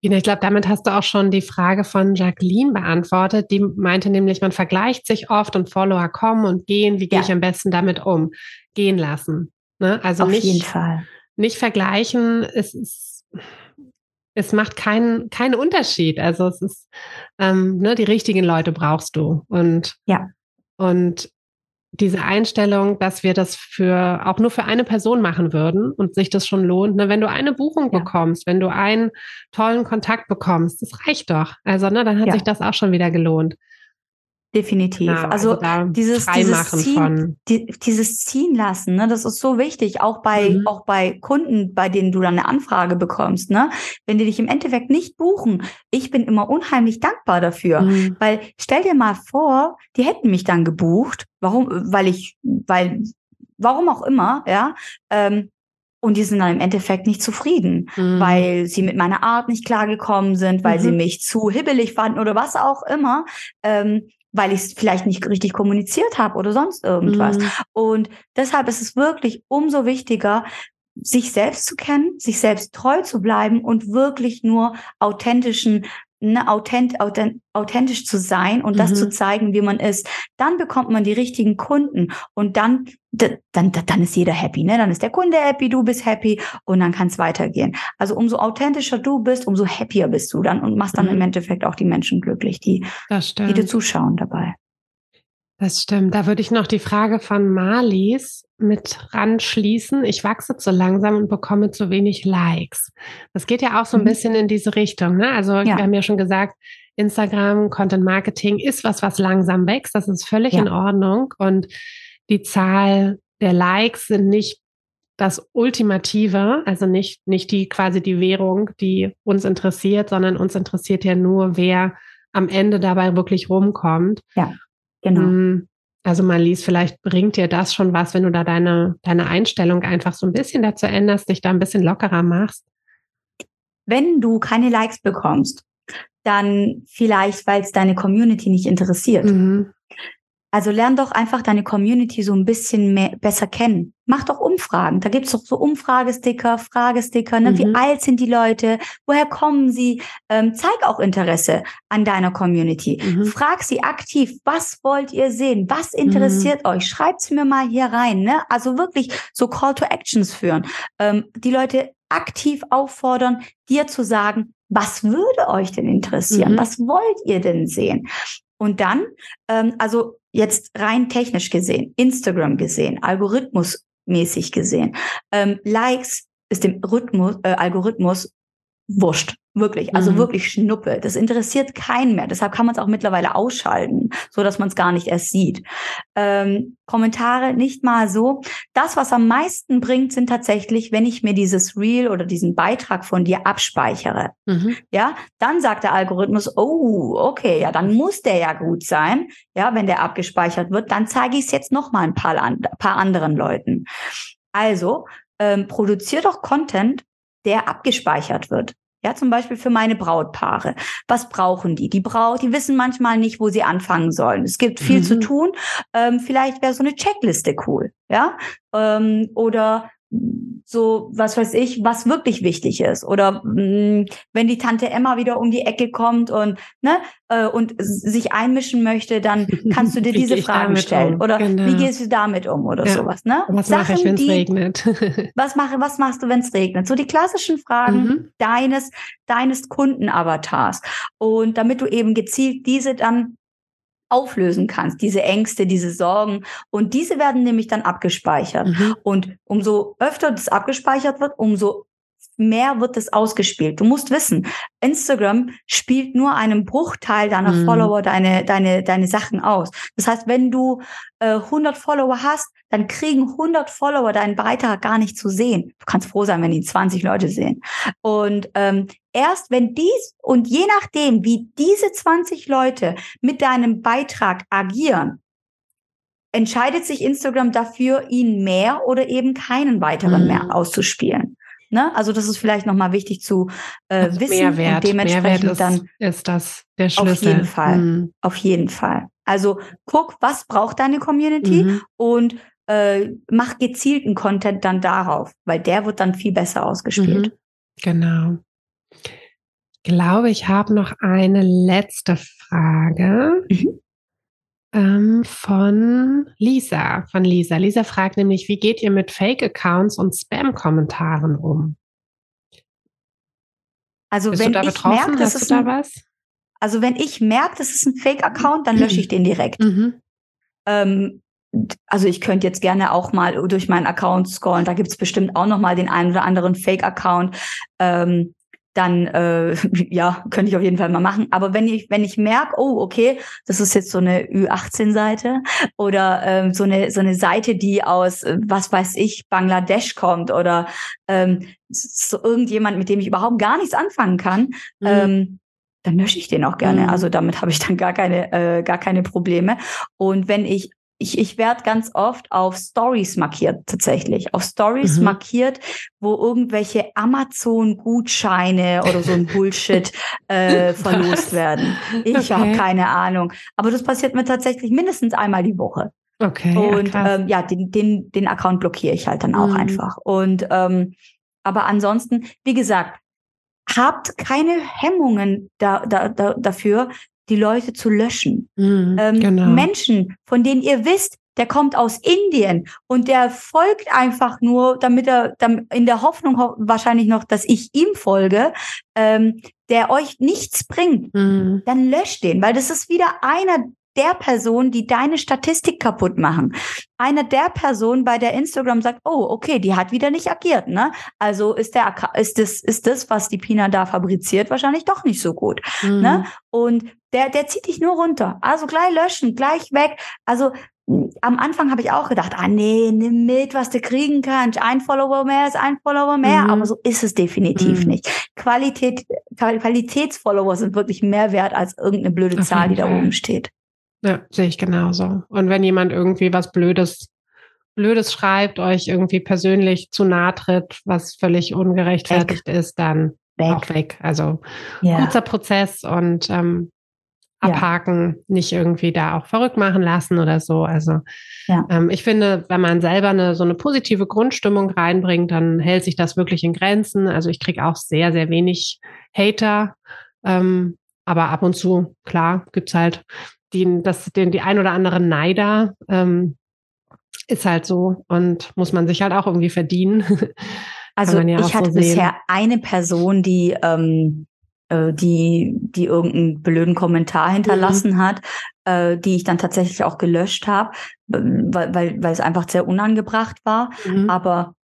Ich glaube, damit hast du auch schon die Frage von Jacqueline beantwortet. Die meinte nämlich, man vergleicht sich oft und Follower kommen und gehen. Wie gehe ja. ich am besten damit um? Gehen lassen. Ne? Also Auf nicht, jeden Fall. nicht vergleichen. Es ist es macht keinen keinen Unterschied. Also es ist ähm, ne, die richtigen Leute brauchst du und ja und diese Einstellung, dass wir das für auch nur für eine Person machen würden und sich das schon lohnt. Ne? Wenn du eine Buchung ja. bekommst, wenn du einen tollen Kontakt bekommst, das reicht doch. Also ne, dann hat ja. sich das auch schon wieder gelohnt. Definitiv. Genau, also, also dieses, dieses, ziehen, die, dieses ziehen lassen, ne, das ist so wichtig, auch bei, mhm. auch bei Kunden, bei denen du dann eine Anfrage bekommst, ne? Wenn die dich im Endeffekt nicht buchen, ich bin immer unheimlich dankbar dafür. Mhm. Weil stell dir mal vor, die hätten mich dann gebucht. Warum? Weil ich, weil, warum auch immer, ja. Ähm, und die sind dann im Endeffekt nicht zufrieden, mhm. weil sie mit meiner Art nicht klargekommen sind, weil mhm. sie mich zu hibbelig fanden oder was auch immer. Ähm, weil ich es vielleicht nicht richtig kommuniziert habe oder sonst irgendwas. Mhm. Und deshalb ist es wirklich umso wichtiger, sich selbst zu kennen, sich selbst treu zu bleiben und wirklich nur authentischen ne, authent, authent, authentisch zu sein und mhm. das zu mhm. zeigen, wie man ist, dann bekommt man die richtigen Kunden und dann, dann, dann ist jeder happy, ne? Dann ist der Kunde happy, du bist happy und dann kann es weitergehen. Also umso authentischer du bist, umso happier bist du dann und machst dann mhm. im Endeffekt auch die Menschen glücklich, die, die dir zuschauen dabei. Das stimmt. Da würde ich noch die Frage von Marlies mit ranschließen. Ich wachse zu langsam und bekomme zu wenig Likes. Das geht ja auch so ein mhm. bisschen in diese Richtung. Ne? Also ja. wir haben ja schon gesagt, Instagram, Content Marketing ist was, was langsam wächst. Das ist völlig ja. in Ordnung. Und die Zahl der Likes sind nicht das Ultimative, also nicht, nicht die quasi die Währung, die uns interessiert, sondern uns interessiert ja nur, wer am Ende dabei wirklich rumkommt. Ja. Genau. Mm, also Marlies, vielleicht bringt dir das schon was, wenn du da deine, deine Einstellung einfach so ein bisschen dazu änderst, dich da ein bisschen lockerer machst. Wenn du keine Likes bekommst, dann vielleicht, weil es deine Community nicht interessiert. Mhm. Also lern doch einfach deine Community so ein bisschen mehr, besser kennen. Mach doch Umfragen. Da gibt's doch so Umfragesticker, Fragesticker. Ne? Mhm. Wie alt sind die Leute? Woher kommen sie? Ähm, zeig auch Interesse an deiner Community. Mhm. Frag sie aktiv, was wollt ihr sehen? Was interessiert mhm. euch? Schreibt's mir mal hier rein. Ne? Also wirklich so Call to Actions führen. Ähm, die Leute aktiv auffordern, dir zu sagen, was würde euch denn interessieren? Mhm. Was wollt ihr denn sehen? Und dann, ähm, also jetzt rein technisch gesehen, Instagram gesehen, algorithmusmäßig gesehen, ähm, Likes ist dem Rhythmus, äh, Algorithmus wurscht. Wirklich, also mhm. wirklich Schnuppe. Das interessiert keinen mehr. Deshalb kann man es auch mittlerweile ausschalten, so dass man es gar nicht erst sieht. Ähm, Kommentare nicht mal so. Das, was am meisten bringt, sind tatsächlich, wenn ich mir dieses Reel oder diesen Beitrag von dir abspeichere. Mhm. Ja, dann sagt der Algorithmus, oh, okay, ja, dann muss der ja gut sein. Ja, wenn der abgespeichert wird, dann zeige ich es jetzt noch mal ein paar, ein paar anderen Leuten. Also ähm, produziert doch Content, der abgespeichert wird. Ja, zum Beispiel für meine Brautpaare. Was brauchen die? Die Braut, die wissen manchmal nicht, wo sie anfangen sollen. Es gibt viel mhm. zu tun. Ähm, vielleicht wäre so eine Checkliste cool. Ja, ähm, oder so, was weiß ich, was wirklich wichtig ist. Oder mh, mm, wenn die Tante Emma wieder um die Ecke kommt und, ne, äh, und sich einmischen möchte, dann kannst du *laughs* dir diese Fragen stellen. Um? Oder genau. wie gehst du damit um oder ja. sowas, ne? Was Sachen, mache ich, wenn es regnet? *laughs* was mache, was machst du, wenn es regnet? So die klassischen Fragen mhm. deines, deines Kundenavatars. Und damit du eben gezielt diese dann auflösen kannst, diese Ängste, diese Sorgen. Und diese werden nämlich dann abgespeichert. Mhm. Und umso öfter das abgespeichert wird, umso mehr wird es ausgespielt. Du musst wissen, Instagram spielt nur einen Bruchteil deiner mhm. Follower deine, deine, deine Sachen aus. Das heißt, wenn du äh, 100 Follower hast, dann kriegen 100 Follower deinen Beitrag gar nicht zu sehen. Du kannst froh sein, wenn die 20 Leute sehen. Und ähm, erst wenn dies und je nachdem, wie diese 20 Leute mit deinem Beitrag agieren, entscheidet sich Instagram dafür, ihn mehr oder eben keinen weiteren mhm. mehr auszuspielen. Ne? Also das ist vielleicht nochmal wichtig zu äh, also wissen Mehrwert, und dementsprechend Mehrwert ist, dann ist das der Schlüssel. Auf jeden Fall, mhm. auf jeden Fall. Also guck, was braucht deine Community mhm. und äh, mach gezielten Content dann darauf, weil der wird dann viel besser ausgespielt. Mhm. Genau. Ich glaube, ich habe noch eine letzte Frage. Mhm. Ähm, von Lisa, von Lisa. Lisa fragt nämlich, wie geht ihr mit Fake-Accounts und Spam-Kommentaren um? Also Bist wenn du da ich merke, dass es da was? Also wenn ich merke, das ist ein Fake-Account, dann lösche ich den direkt. Mhm. Ähm, also ich könnte jetzt gerne auch mal durch meinen Account scrollen. Da gibt es bestimmt auch noch mal den einen oder anderen Fake-Account. Ähm, dann äh, *laughs* ja, könnte ich auf jeden Fall mal machen. Aber wenn ich, wenn ich merke, oh, okay, das ist jetzt so eine Ü18-Seite oder ähm, so eine so eine Seite, die aus, äh, was weiß ich, Bangladesch kommt oder ähm, so irgendjemand, mit dem ich überhaupt gar nichts anfangen kann, mhm. ähm, dann lösche ich den auch gerne. Mhm. Also damit habe ich dann gar keine, äh, gar keine Probleme. Und wenn ich ich, ich werde ganz oft auf Stories markiert, tatsächlich. Auf Stories mhm. markiert, wo irgendwelche Amazon-Gutscheine oder so ein *laughs* Bullshit äh, verlost werden. Ich okay. habe keine Ahnung. Aber das passiert mir tatsächlich mindestens einmal die Woche. Okay. Und ja, ähm, ja den, den, den Account blockiere ich halt dann auch mhm. einfach. Und ähm, aber ansonsten, wie gesagt, habt keine Hemmungen da, da, da, dafür, die Leute zu löschen. Mhm, ähm, genau. Menschen, von denen ihr wisst, der kommt aus Indien und der folgt einfach nur, damit er in der Hoffnung wahrscheinlich noch, dass ich ihm folge, ähm, der euch nichts bringt, mhm. dann löscht den, weil das ist wieder einer der Person, die deine Statistik kaputt machen. Eine der Personen, bei der Instagram sagt, oh, okay, die hat wieder nicht agiert, ne? Also ist der, ist das, ist das, was die Pina da fabriziert, wahrscheinlich doch nicht so gut, mhm. ne? Und der, der zieht dich nur runter. Also gleich löschen, gleich weg. Also am Anfang habe ich auch gedacht, ah nee, nimm mit, was du kriegen kannst. Ein Follower mehr ist ein Follower mehr, mhm. aber so ist es definitiv mhm. nicht. Qualität, Qualitätsfollower sind wirklich mehr wert als irgendeine blöde Zahl, die da oben steht. Ja, sehe ich genauso. Und wenn jemand irgendwie was Blödes, Blödes schreibt, euch irgendwie persönlich zu nahe tritt, was völlig ungerechtfertigt weg. ist, dann weg. auch weg. Also ja. kurzer Prozess und ähm, abhaken, ja. nicht irgendwie da auch verrückt machen lassen oder so. Also ja. ähm, ich finde, wenn man selber eine so eine positive Grundstimmung reinbringt, dann hält sich das wirklich in Grenzen. Also ich kriege auch sehr, sehr wenig Hater. Ähm, aber ab und zu, klar, gibt's halt die, das, den, die ein oder andere Neider ähm, ist halt so und muss man sich halt auch irgendwie verdienen. *laughs* Also ja ich hatte so bisher eine Person, die ähm, äh, die die irgendeinen blöden Kommentar hinterlassen mhm. hat, äh, die ich dann tatsächlich auch gelöscht habe, weil, weil weil es einfach sehr unangebracht war. Mhm. Aber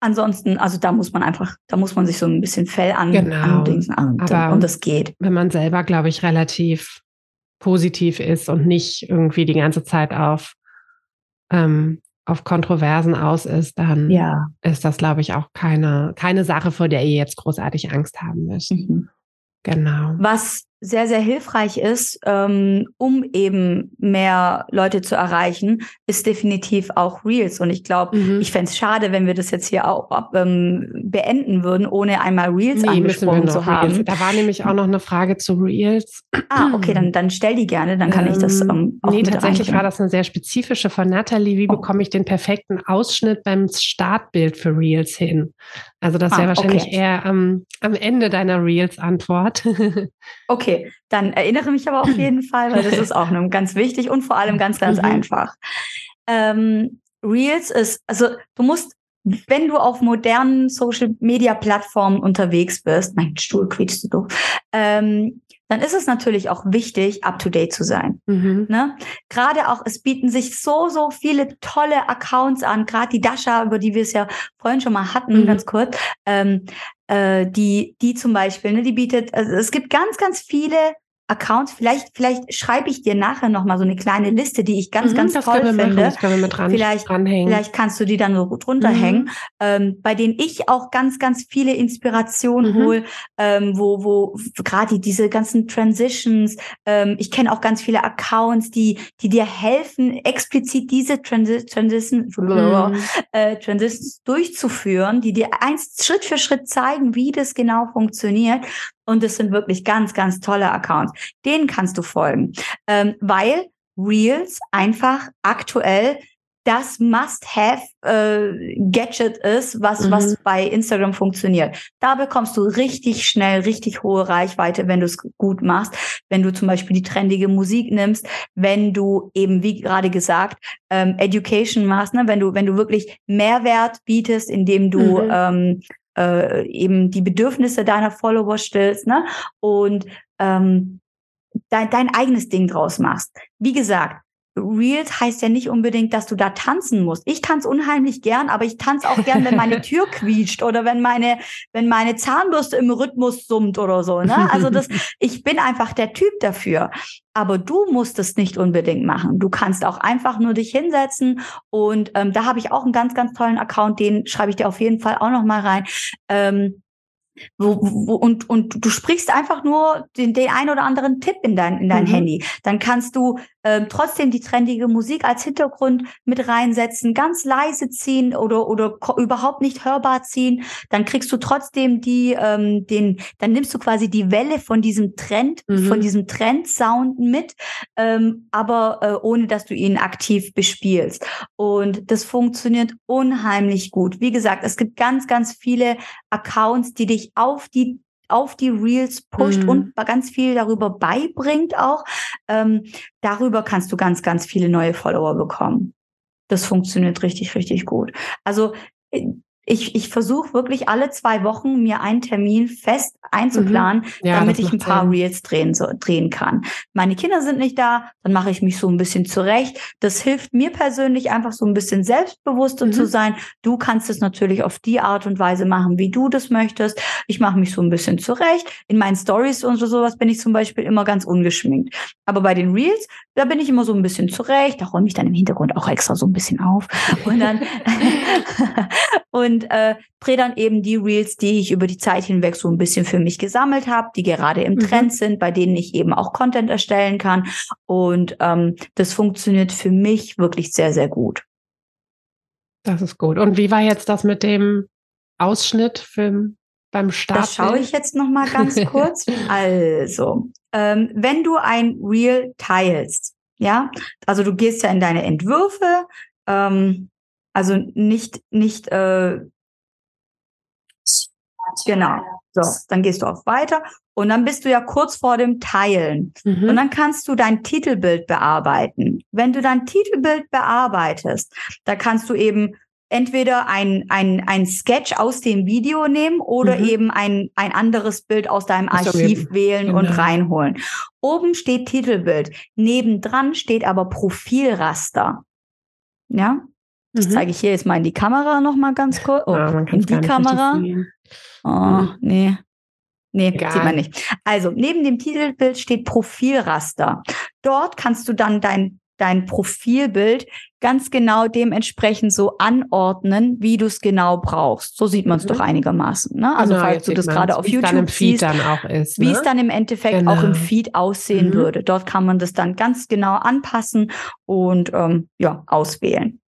Ansonsten, also da muss man einfach, da muss man sich so ein bisschen Fell an, genau. andingsen und, und das geht. Wenn man selber, glaube ich, relativ positiv ist und nicht irgendwie die ganze Zeit auf, ähm, auf Kontroversen aus ist, dann ja. ist das, glaube ich, auch keine, keine Sache, vor der ihr jetzt großartig Angst haben müsst. Mhm. Genau. Was sehr, sehr hilfreich ist, ähm, um eben mehr Leute zu erreichen, ist definitiv auch Reels. Und ich glaube, mhm. ich fände es schade, wenn wir das jetzt hier auch ähm, beenden würden, ohne einmal Reels nee, angesprochen zu haben. Reels. Da war nämlich auch noch eine Frage zu Reels. Ah, okay, dann, dann stell die gerne, dann kann ich das ähm, ähm, auch Nee, tatsächlich war das eine sehr spezifische von Natalie. Wie oh. bekomme ich den perfekten Ausschnitt beim Startbild für Reels hin? Also das wäre ah, wahrscheinlich okay. eher ähm, am Ende deiner Reels-Antwort. *laughs* okay, dann erinnere mich aber auf *clears throat* jeden Fall, weil das ist auch ganz wichtig und vor allem ganz, ganz mhm. einfach. Ähm, Reels ist, also du musst, wenn du auf modernen Social-Media-Plattformen unterwegs bist, mein Stuhl quietscht du doof, ähm, dann ist es natürlich auch wichtig, up-to-date zu sein. Mhm. Ne? Gerade auch, es bieten sich so, so viele tolle Accounts an, gerade die Dasha, über die wir es ja vorhin schon mal hatten, mhm. ganz kurz, ähm, äh, die, die zum Beispiel, ne, die bietet, also es gibt ganz, ganz viele Accounts. Vielleicht, vielleicht schreibe ich dir nachher noch mal so eine kleine Liste, die ich ganz, mhm, ganz toll finde. Dran, vielleicht, vielleicht kannst du die dann so drunter mhm. hängen, ähm, bei denen ich auch ganz, ganz viele Inspirationen mhm. hole, ähm, wo, wo gerade diese ganzen Transitions. Ähm, ich kenne auch ganz viele Accounts, die, die dir helfen, explizit diese Transi Transition, mhm. äh, Transitions durchzuführen, die dir eins Schritt für Schritt zeigen, wie das genau funktioniert. Und es sind wirklich ganz, ganz tolle Accounts. Denen kannst du folgen, ähm, weil Reels einfach aktuell das Must-Have-Gadget äh, ist, was, mhm. was bei Instagram funktioniert. Da bekommst du richtig schnell, richtig hohe Reichweite, wenn du es gut machst. Wenn du zum Beispiel die trendige Musik nimmst, wenn du eben, wie gerade gesagt, ähm, Education machst, ne? wenn du, wenn du wirklich Mehrwert bietest, indem du mhm. ähm, äh, eben die Bedürfnisse deiner Follower stillst, ne? Und ähm, dein, dein eigenes Ding draus machst. Wie gesagt, Reels heißt ja nicht unbedingt, dass du da tanzen musst. Ich tanze unheimlich gern, aber ich tanze auch gern, wenn meine Tür *laughs* quietscht oder wenn meine, wenn meine Zahnbürste im Rhythmus summt oder so. Ne? Also das, *laughs* ich bin einfach der Typ dafür. Aber du musst es nicht unbedingt machen. Du kannst auch einfach nur dich hinsetzen und ähm, da habe ich auch einen ganz, ganz tollen Account, den schreibe ich dir auf jeden Fall auch noch mal rein. Ähm, wo, wo, und, und du sprichst einfach nur den, den ein oder anderen Tipp in dein, in dein mhm. Handy. Dann kannst du ähm, trotzdem die trendige Musik als Hintergrund mit reinsetzen, ganz leise ziehen oder, oder überhaupt nicht hörbar ziehen, dann kriegst du trotzdem die, ähm, den, dann nimmst du quasi die Welle von diesem Trend, mhm. von diesem Trendsound mit, ähm, aber äh, ohne dass du ihn aktiv bespielst. Und das funktioniert unheimlich gut. Wie gesagt, es gibt ganz, ganz viele Accounts, die dich auf die auf die Reels pusht mhm. und ganz viel darüber beibringt auch. Ähm, darüber kannst du ganz, ganz viele neue Follower bekommen. Das funktioniert richtig, richtig gut. Also äh, ich, ich versuche wirklich alle zwei Wochen mir einen Termin fest einzuplanen, mhm. ja, damit ich ein paar Sinn. Reels drehen, so, drehen kann. Meine Kinder sind nicht da, dann mache ich mich so ein bisschen zurecht. Das hilft mir persönlich einfach so ein bisschen selbstbewusster mhm. zu sein. Du kannst es natürlich auf die Art und Weise machen, wie du das möchtest. Ich mache mich so ein bisschen zurecht. In meinen Stories und sowas bin ich zum Beispiel immer ganz ungeschminkt. Aber bei den Reels, da bin ich immer so ein bisschen zurecht. Da räume ich dann im Hintergrund auch extra so ein bisschen auf. Und dann *laughs* und äh, drehe dann eben die Reels, die ich über die Zeit hinweg so ein bisschen für mich gesammelt habe, die gerade im mhm. Trend sind, bei denen ich eben auch Content erstellen kann. Und ähm, das funktioniert für mich wirklich sehr, sehr gut. Das ist gut. Und wie war jetzt das mit dem Ausschnitt für, beim Start? Das schaue ich jetzt noch mal ganz *laughs* kurz. also, ähm, wenn du ein Reel teilst, ja, also du gehst ja in deine Entwürfe, ähm, also nicht, nicht, äh, genau. So, dann gehst du auf weiter und dann bist du ja kurz vor dem Teilen. Mhm. Und dann kannst du dein Titelbild bearbeiten. Wenn du dein Titelbild bearbeitest, da kannst du eben entweder ein, ein, ein Sketch aus dem Video nehmen oder mhm. eben ein, ein anderes Bild aus deinem Archiv wählen genau. und reinholen. Oben steht Titelbild. Nebendran steht aber Profilraster. Ja? Das mhm. zeige ich hier jetzt mal in die Kamera noch mal ganz kurz. Oh, ja, in die Kamera. Oh, mhm. nee. Nee, Egal. sieht man nicht. Also, neben dem Titelbild steht Profilraster. Dort kannst du dann dein, dein Profilbild ganz genau dementsprechend so anordnen, wie du es genau brauchst. So sieht man es mhm. doch einigermaßen. Ne? Also, genau, falls du das gerade auf YouTube siehst, ist, ne? wie es dann im Endeffekt genau. auch im genau. Feed aussehen mhm. würde. Dort kann man das dann ganz genau anpassen und ähm, ja, auswählen.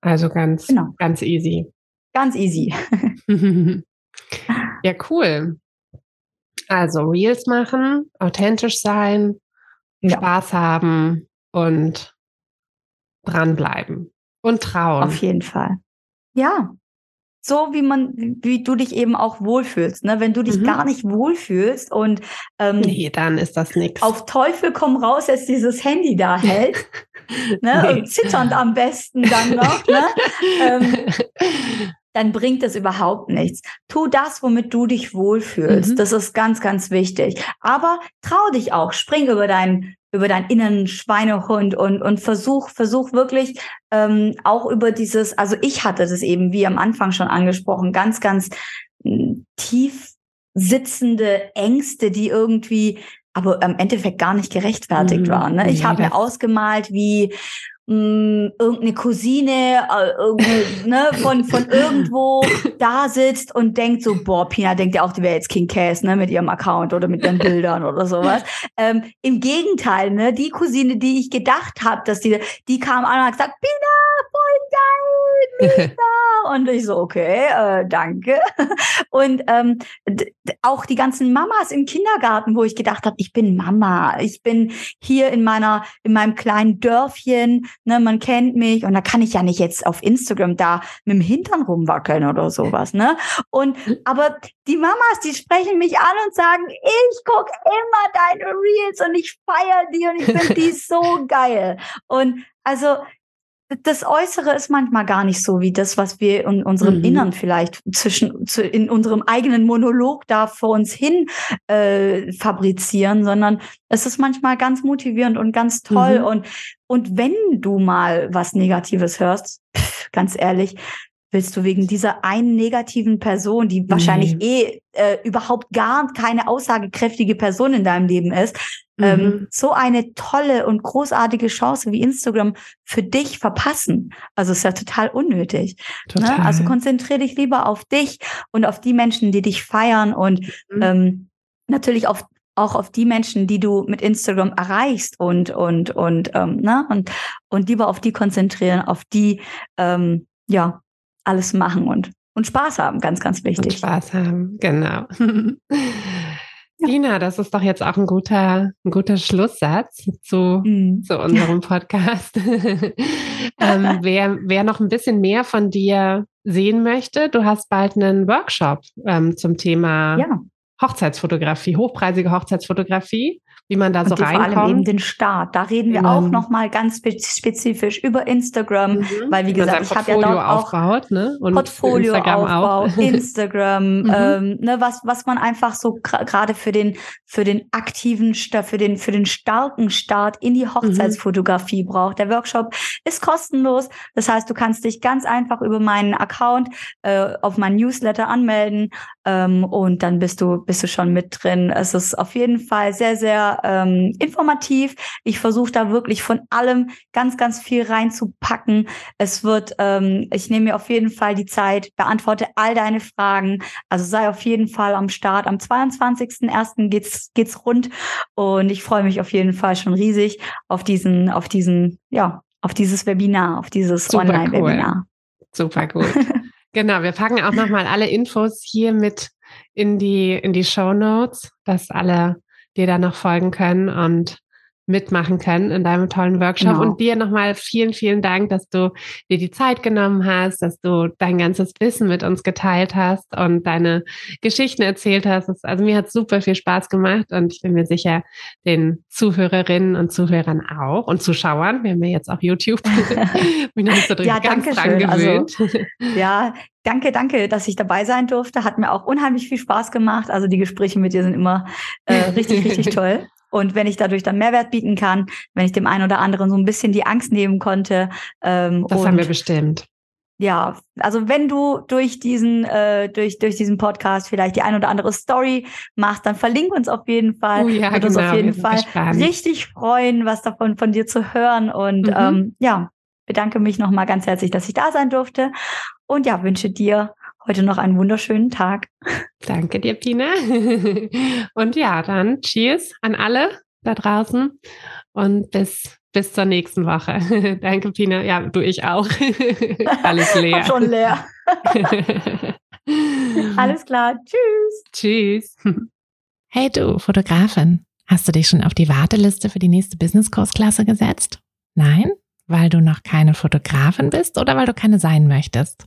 Also ganz, genau. ganz easy. Ganz easy. *laughs* *laughs* ja, cool. Also Reels machen, authentisch sein, ja. Spaß haben und dranbleiben und trauen. Auf jeden Fall. Ja, so wie man, wie du dich eben auch wohlfühlst. Ne? Wenn du dich mhm. gar nicht wohlfühlst und ähm, *laughs* nee, dann ist das nichts. Auf Teufel komm raus, jetzt dieses Handy da *laughs* hält. ne? Nee. Und zitternd am besten dann noch. ne? *laughs* ähm, dann bringt es überhaupt nichts. Tu das, womit du dich wohlfühlst. Mhm. Das ist ganz, ganz wichtig. Aber trau dich auch. Spring über deinen über deinen inneren Schweinehund und, und versuch, versuch wirklich ähm, auch über dieses, also ich hatte das eben, wie am Anfang schon angesprochen, ganz, ganz hm, tief sitzende Ängste, die irgendwie aber im Endeffekt gar nicht gerechtfertigt mhm. waren. Ne? Ich nee, habe mir ausgemalt, wie mh, hm, irgendeine Cousine äh, irgendeine, ne, von, von irgendwo da sitzt und denkt so, boah, Pina denkt ja auch, die wäre jetzt King Cass, ne, mit ihrem Account oder mit ihren Bildern oder sowas. Ähm, Im Gegenteil, ne, die Cousine, die ich gedacht habe, dass die, die kam an und hat gesagt, Pina, geil, *laughs* Mika. Und ich so, okay, äh, danke. *laughs* Und ähm, auch die ganzen Mamas im Kindergarten, wo ich gedacht habe, ich bin Mama, ich bin hier in meiner, in meinem kleinen Dörfchen, ne, man kennt mich und da kann ich ja nicht jetzt auf Instagram da mit dem Hintern rumwackeln oder sowas, ne? Und aber die Mamas, die sprechen mich an und sagen, ich guck immer deine Reels und ich feiere die und ich finde die *laughs* so geil. Und also das Äußere ist manchmal gar nicht so wie das, was wir in unserem mhm. Innern vielleicht zwischen zu, in unserem eigenen Monolog da vor uns hin äh, fabrizieren, sondern es ist manchmal ganz motivierend und ganz toll. Mhm. Und, und wenn du mal was Negatives hörst, pff, ganz ehrlich, willst du wegen dieser einen negativen Person, die wahrscheinlich eh äh, überhaupt gar keine aussagekräftige Person in deinem Leben ist, mhm. ähm, so eine tolle und großartige Chance wie Instagram für dich verpassen. Also ist ja total unnötig. Ne? Total. Ne? Also konzentriere dich lieber auf dich und auf die Menschen, die dich feiern und mhm. ähm, natürlich auf auch auf die Menschen, die du mit Instagram erreichst und und und ähm, ne und und lieber auf die konzentrieren, auf die ähm, ja alles machen und und Spaß haben, ganz ganz wichtig. Und Spaß haben, genau. *laughs* *laughs* Tina, das ist doch jetzt auch ein guter, ein guter Schlusssatz zu, mm. zu unserem Podcast. *laughs* ähm, wer, wer noch ein bisschen mehr von dir sehen möchte, du hast bald einen Workshop ähm, zum Thema ja. Hochzeitsfotografie, hochpreisige Hochzeitsfotografie wie man da so und reinkommt. Vor allem eben den Start. Da reden wir genau. auch noch mal ganz spezifisch über Instagram, mhm. weil wie gesagt, ich habe ja dort auch aufbaut, ne? Und Portfolio Aufbau, *laughs* Instagram, mhm. ähm, ne, was was man einfach so gerade für den für den aktiven für den für den starken Start in die Hochzeitsfotografie mhm. braucht. Der Workshop ist kostenlos, das heißt, du kannst dich ganz einfach über meinen Account äh, auf meinen Newsletter anmelden ähm, und dann bist du bist du schon mit drin. Es ist auf jeden Fall sehr sehr ähm, informativ. Ich versuche da wirklich von allem ganz, ganz viel reinzupacken. Es wird, ähm, ich nehme mir auf jeden Fall die Zeit, beantworte all deine Fragen. Also sei auf jeden Fall am Start. Am 22.01. geht's, geht's rund. Und ich freue mich auf jeden Fall schon riesig auf diesen, auf diesen, ja, auf dieses Webinar, auf dieses Online-Webinar. Cool. Super gut. Genau, wir packen auch nochmal alle Infos hier mit in die, in die Show Notes, dass alle dir da noch folgen können. Und mitmachen können in deinem tollen Workshop. Genau. Und dir nochmal vielen, vielen Dank, dass du dir die Zeit genommen hast, dass du dein ganzes Wissen mit uns geteilt hast und deine Geschichten erzählt hast. Also mir hat super viel Spaß gemacht und ich bin mir sicher, den Zuhörerinnen und Zuhörern auch und Zuschauern. Wir haben ja jetzt auch YouTube. *laughs* bin noch nicht so ja, ganz dran also, gewöhnt. Also, ja, Danke, danke, dass ich dabei sein durfte. Hat mir auch unheimlich viel Spaß gemacht. Also die Gespräche mit dir sind immer äh, richtig, richtig *laughs* toll. Und wenn ich dadurch dann Mehrwert bieten kann, wenn ich dem einen oder anderen so ein bisschen die Angst nehmen konnte. Ähm, das haben wir bestimmt. Ja, also wenn du durch diesen, äh, durch, durch diesen Podcast vielleicht die ein oder andere Story machst, dann verlink uns auf jeden Fall. Oh ja, Wird genau, uns auf jeden Fall gespannt. richtig freuen, was davon von dir zu hören. Und mhm. ähm, ja, bedanke mich nochmal ganz herzlich, dass ich da sein durfte. Und ja, wünsche dir heute noch einen wunderschönen Tag. Danke dir, Pina. *laughs* Und ja, dann Cheers an alle da draußen und bis, bis zur nächsten Woche. *laughs* Danke, Pina. Ja, du, ich auch. *laughs* Alles leer. Schon leer. Alles klar. Tschüss. Tschüss. Hey du, Fotografin. Hast du dich schon auf die Warteliste für die nächste Business-Kursklasse gesetzt? Nein? Weil du noch keine Fotografin bist oder weil du keine sein möchtest?